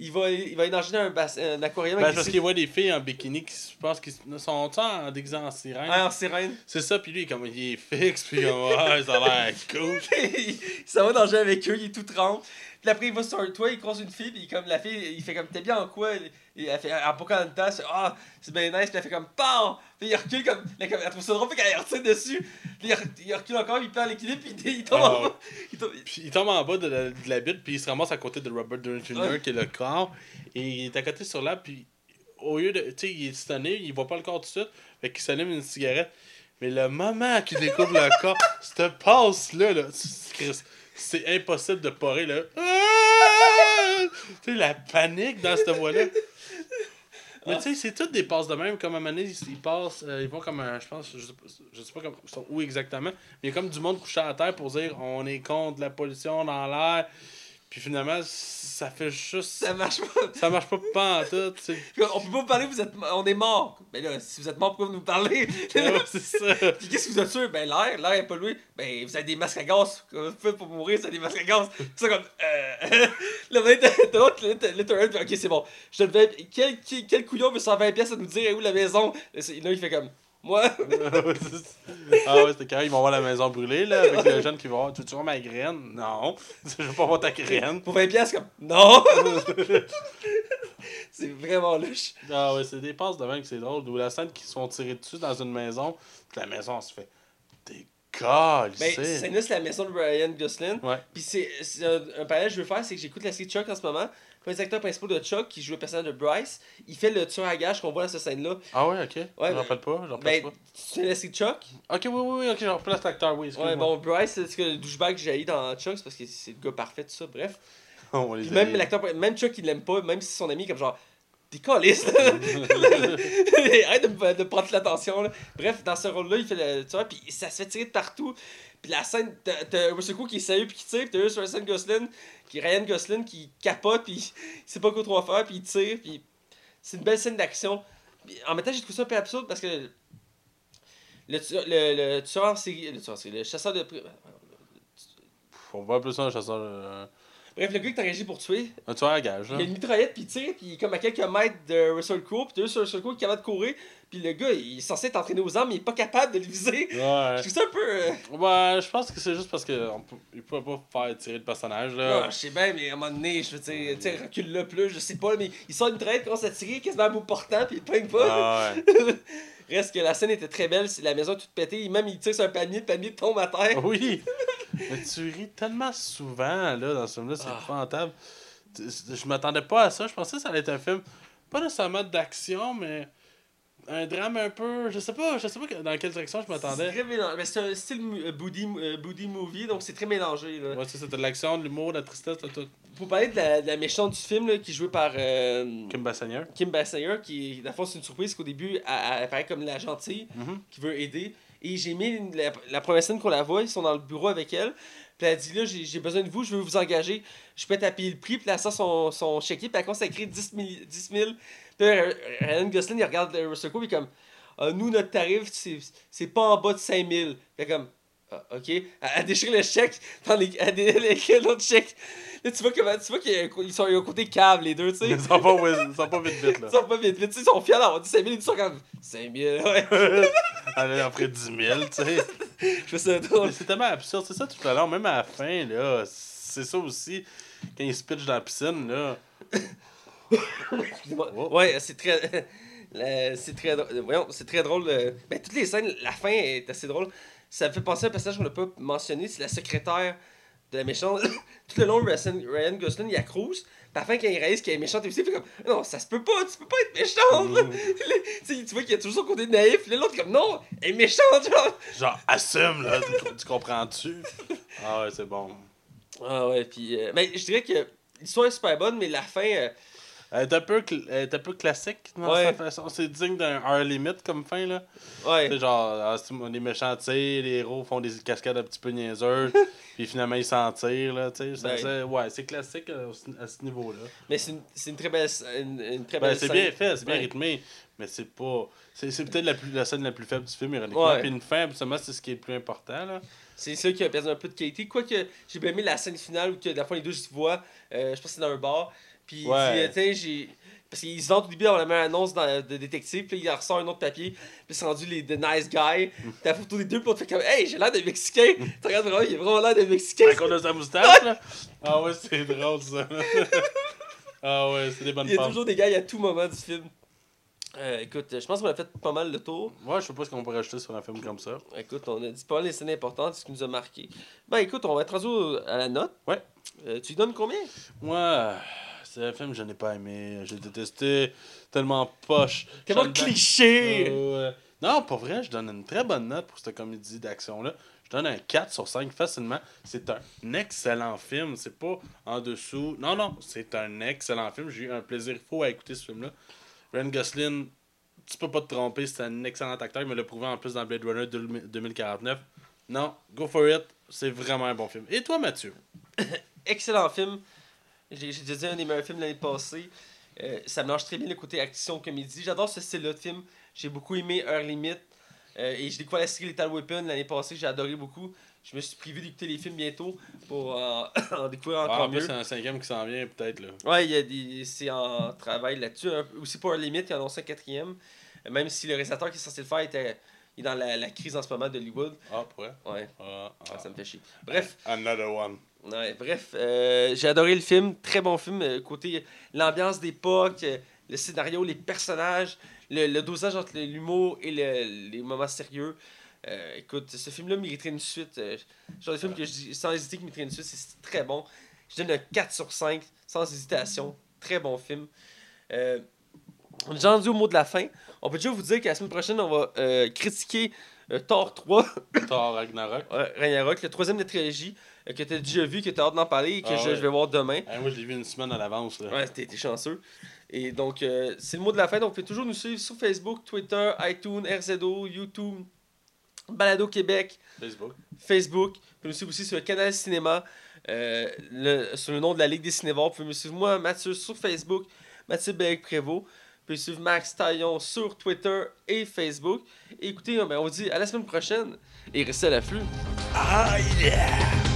il, va, il va dans un, bassin, un aquarium Ben, avec parce qu'il voit des filles en bikini qui je pense qu'ils sont en déguisés en sirène. Ah, en sirène. C'est ça, puis lui, comme il est fixe, puis comme, ouais, ça a l'air cool. ça va nager avec eux, il est tout trempe. Puis après, il va sur un toit, il croise une fille, puis comme la fille, il fait comme T'es bien en quoi? Et elle fait En pas temps, c'est Ah, c'est bien nice, puis elle fait comme Pam Puis il recule comme. Elle, comme- elle trouve ça drôle, puis qu'elle retire dessus. Puis il, re- il recule encore, il perd l'équilibre, puis il, tombe Ah, en bas. Il tombe- Puis il tombe en bas de la, de la butte, puis il se ramasse à côté de Robert Downey Jr., qui est le corps. Et il est à côté sur l'arbre, puis au lieu de. Tu sais, il est stunné, il voit pas le corps tout de suite. Fait qu'il s'allume une cigarette. Mais le moment qu'il découvre le corps, cette passe-là, là, c'est- impossible de parer, là. Ah! Tu sais, la panique dans cette voix-là. Mais tu sais, c'est toutes des passes de même. Comme à un moment ils, passent, euh, ils vont comme un, je pense, je sais pas, je sais pas comme, où exactement, mais il y a comme du monde couché à terre pour dire on est contre la pollution dans l'air. Puis finalement, ça fait juste. Ça marche pas. Ça marche pas pas en tout, tu sais. On peut pas vous parler, vous êtes, on est mort. Mais là, si vous êtes mort, pourquoi vous nous parlez? Ouais, c'est ça. Puis qu'est-ce que vous avez tué? Ben l'air, l'air est pollué. Ben vous avez des masques à gaz. Vous faites pour mourir, vous avez des masques à gaz. C'est ça comme. Euh... là, vous t'as l'autre, puis, ok, c'est bon. Je te le fais. Quel, quel, quel couillon veut 120 pièces à nous dire où la maison? Là, il fait comme. Moi? ah ouais, c'était carré. Ils vont voir la maison brûlée, là, avec le jeune qui va voir Tu voir ma graine? Non. Je veux pas voir ta graine. Pour 20 pièces, comme. Non! c'est vraiment louche. Ah ouais, c'est des passes de même que c'est drôle. Ou la scène qui se font tirer dessus dans une maison, la maison se fait des Ben, c'est la maison de Ryan Gosling. Ouais. Puis c'est c'est un, un parallèle que je veux faire, c'est que j'écoute la série Chuck en ce moment. Les acteurs principaux de Chuck, qui joue le personnage de Bryce, il fait le tueur à gage qu'on voit dans cette scène-là. Ah ouais, ok. je me rappelle pas. Je rappelle Ben, pas. tu sais série Chuck? Ok, oui, oui, oui, ok, je replace l'acteur, oui. Ouais, bon, Bryce, c'est ce que le douchebag que j'ai dans Chuck, c'est parce que c'est le gars parfait, tout ça, bref. On les Puis même l'acteur, même Chuck, il l'aime pas, même si c'est son ami, comme genre, t'es. Arrête de, de prendre l'attention, là. Bref, dans ce rôle-là, il fait le tueur, puis ça se fait tirer de partout. Puis la scène, t'as- t'as Russell Crowe qui est sérieux, puis qui tire, puis t'as juste Ryan Gosling, qui Ryan Gosling, qui capote, puis il sait pas quoi trop faire, puis il tire, puis c'est une belle scène d'action. Puis En même temps, j'ai trouvé ça un peu absurde parce que le tueur, le, le tueur en série, le tueur en série, le chasseur de. On voit plus ça un chasseur. Bref, le gars qui t'a réagi pour tuer, Un tueur à gage, il là. y a une mitraillette, puis il tire, puis il est comme à quelques mètres de Russell Crowe, puis t'as Russell Crowe qui est capable de courir, puis le gars, il est censé être entraîné aux armes, mais il est pas capable de le viser. Je Ouais. trouve ça un peu. euh, Ouais, je pense que c'est juste parce qu'il pouvait pas faire tirer le personnage, là. Je sais bien, mais à un moment donné, je veux dire, tu recule-le plus, je sais pas, mais il sort une mitraillette, commence à tirer, quasiment à bout portant, puis il pogne pas. Ah ouais. Reste que la scène était très belle, c'est la maison toute pétée, même il tire sur un panier, le panier tombe à terre. Oui! Mais tu ris tellement souvent, là, dans ce film-là, c'est Ah. épouvantable. Je m'attendais pas à ça. Je pensais que ça allait être un film, pas nécessairement d'action, mais un drame un peu. Je sais pas, je sais pas dans quelle direction je C'est m'attendais. très mélangé. Mais c'est un style euh, Boody, euh, Boody movie, donc c'est très mélangé. Là. Ouais, ça, c'était de l'action, de l'humour, de la tristesse, de tout. Pour parler de la, de la méchante du film, là, qui est jouée par euh, Kim Basinger. Kim Basinger, qui, dans le fond, c'est une surprise qu'au début, elle, elle apparaît comme la gentille Mhm. qui veut aider. Et j'ai mis une- la, la première scène qu'on la voit, ils sont dans le bureau avec elle. Puis elle dit là, j'ai besoin de vous, je veux vous engager. Je peux à payer le prix. Puis là, ça, son, son chéquier. Puis elle commence à écrire 10 000. 10 000. Ryan Gosling, il regarde euh, Russell Crowe, il est comme Ah, Nous, notre tarif, c'est pas en bas de 5 000. Puis elle est comme Ah, ok. Elle, elle déchire le chèque. Dans les, elle, l'autre chèque. Là, tu vois, comment, tu vois qu'ils sont au côté cave, les deux, tu sais. Ils sont pas, ils sont pas vite vite, là. Ils sont pas vite, vite, tu sais, ils sont fiers d'avoir dit 5 000, ils sont comme 5 000, ouais. Elle a après 10 000, tu sais. Je fais ça drôle. C'est tellement absurde, c'est ça tout à l'heure, même à la fin, là. C'est ça aussi, quand il se pitch dans la piscine, là. Oh. Ouais, c'est très. c'est très drôle. Voyons, c'est très drôle. Ben, toutes les scènes, la fin est assez drôle. Ça me fait penser à un personnage qu'on n'a pas mentionné, c'est la secrétaire de la méchante. Tout le long, Ryan Ryan Gosling, il accrouse. Puis à la fin, quand il réalise qu'elle est méchante aussi, il fait comme Non, ça se peut pas, tu peux pas être méchante. Là, tu vois qu'il y a toujours son côté naïf. Là, l'autre, comme Non, elle est méchante, genre. Genre, assume, là. Tu, tu comprends-tu? Ah ouais, c'est bon. Ah ouais, puis. euh, ben, je dirais que l'histoire est super bonne, mais la fin. euh, Elle est un peu, est un peu classique dans Ouais. sa façon. C'est digne d'un Hard Limit comme fin, là. ouais. Sais, genre, ah, c'est- les méchants tirent, les héros font des cascades un petit peu niaiseuses, puis finalement ils s'en tirent, là, Ouais. c'est- Ouais, c'est classique euh, à ce niveau-là. Mais c'est une, c'est une très belle. Une, une très Ben, belle c'est bien fait, c'est bien rythmé, mais c'est pas. C'est c'est peut-être la, plus- la scène la plus faible du film, ironiquement. Puis une fin, absolument, c'est ce qui est le plus important, là. C'est ça qui a perdu un peu de qualité. Quoique, j'ai bien aimé la scène finale où que, la fois les deux se voient. euh, je pense que c'est dans un bar. Puis, il Ouais. dit, euh, tu sais, j'ai. Parce qu'ils se vendent au début dans la même annonce dans- de détective, puis il en ressort un autre papier, puis c'est rendu les The Nice Guy. T'as la photo des deux, on te fait comme Hey, j'ai l'air de Mexicain. tu regardes vraiment, il a vraiment l'air de Mexicain. À cause de sa moustache, là? Ah ouais, c'est drôle, ça. ah ouais, c'est des bonnes Il y a toujours des gars à tout moment du film. Euh, écoute, je pense qu'on a fait pas mal le tour. Ouais, je sais pas ce qu'on pourrait ajouter sur un film comme ça. Écoute, on a dit pas mal les scènes importantes, ce qui nous a marqué. Ben écoute, on va être rendu à la note. Ouais. Euh, tu lui donnes combien? Moi, c'est un film que je n'ai pas aimé. J'ai détesté. Tellement poche. Tellement cliché Euh. Non, pas vrai, je donne une très bonne note pour cette comédie d'action-là. Je donne un 4 sur 5 facilement. C'est un excellent film. C'est pas en dessous. Non, non, c'est un excellent film. J'ai eu un plaisir fou à écouter ce film-là. Ryan Gosling, tu peux pas te tromper, c'est un excellent acteur. Il me l'a prouvé en plus dans Blade Runner 2049. Non, go for it. C'est vraiment un bon film. Et toi, Mathieu? Excellent film. J'ai dit un des meilleurs films l'année passée. Euh, ça mélange très bien le côté action-comédie. J'adore ce style-là de film. J'ai beaucoup aimé Heure Limite. Euh, et j'ai découvert la série Lethal Weapon l'année passée. J'ai adoré beaucoup. Je me suis privé d'écouter les films bientôt pour euh, en découvrir Ah, encore En plus, mieux. c'est un cinquième qui s'en vient, peut-être. Ouais, il y a des... c'est en travail là-dessus. Aussi pour Heure Limite, il y en a un quatrième. Même si le réalisateur qui est censé le faire était... est dans la, la crise en ce moment d'Hollywood. Ah, ouais. Ouais, Ah, Ah, ah. ça me fait chier. Bref. Another one. Ouais, bref, euh, j'ai adoré le film, très bon film, euh, côté l'ambiance d'époque, euh, le scénario, les personnages, le, le dosage entre l'humour et le- les moments sérieux. Écoute, ce film-là mériterait une suite. genre de film que je dis sans hésiter qu'il mériterait une suite, c'est très bon. Je donne un 4 sur 5, sans hésitation. Très bon film. On est déjà rendu au mot de la fin. On peut déjà vous dire que la semaine prochaine, on va critiquer Thor 3. Thor Ragnarok. Ragnarok, le troisième de la trilogie, que tu as déjà vu, que tu as hâte d'en parler et que Ah je, ouais. je vais voir demain. Moi, je l'ai vu une semaine à l'avance. là. Ouais, t'es chanceux. Et donc, euh, c'est le mot de la fin. Donc, vous pouvez toujours nous suivre sur Facebook, Twitter, iTunes, RZO, YouTube, Balado Québec, Facebook. Facebook. Vous pouvez nous suivre aussi sur le canal Cinéma, euh, le, sur le nom de la Ligue des Cinévores. Vous pouvez me suivre moi, Mathieu, sur Facebook, Mathieu Bellec Prévost. Vous pouvez suivre Max Taillon sur Twitter et Facebook. Et écoutez, ben, on vous dit à la semaine prochaine et restez à l'afflux. Ah, yeah!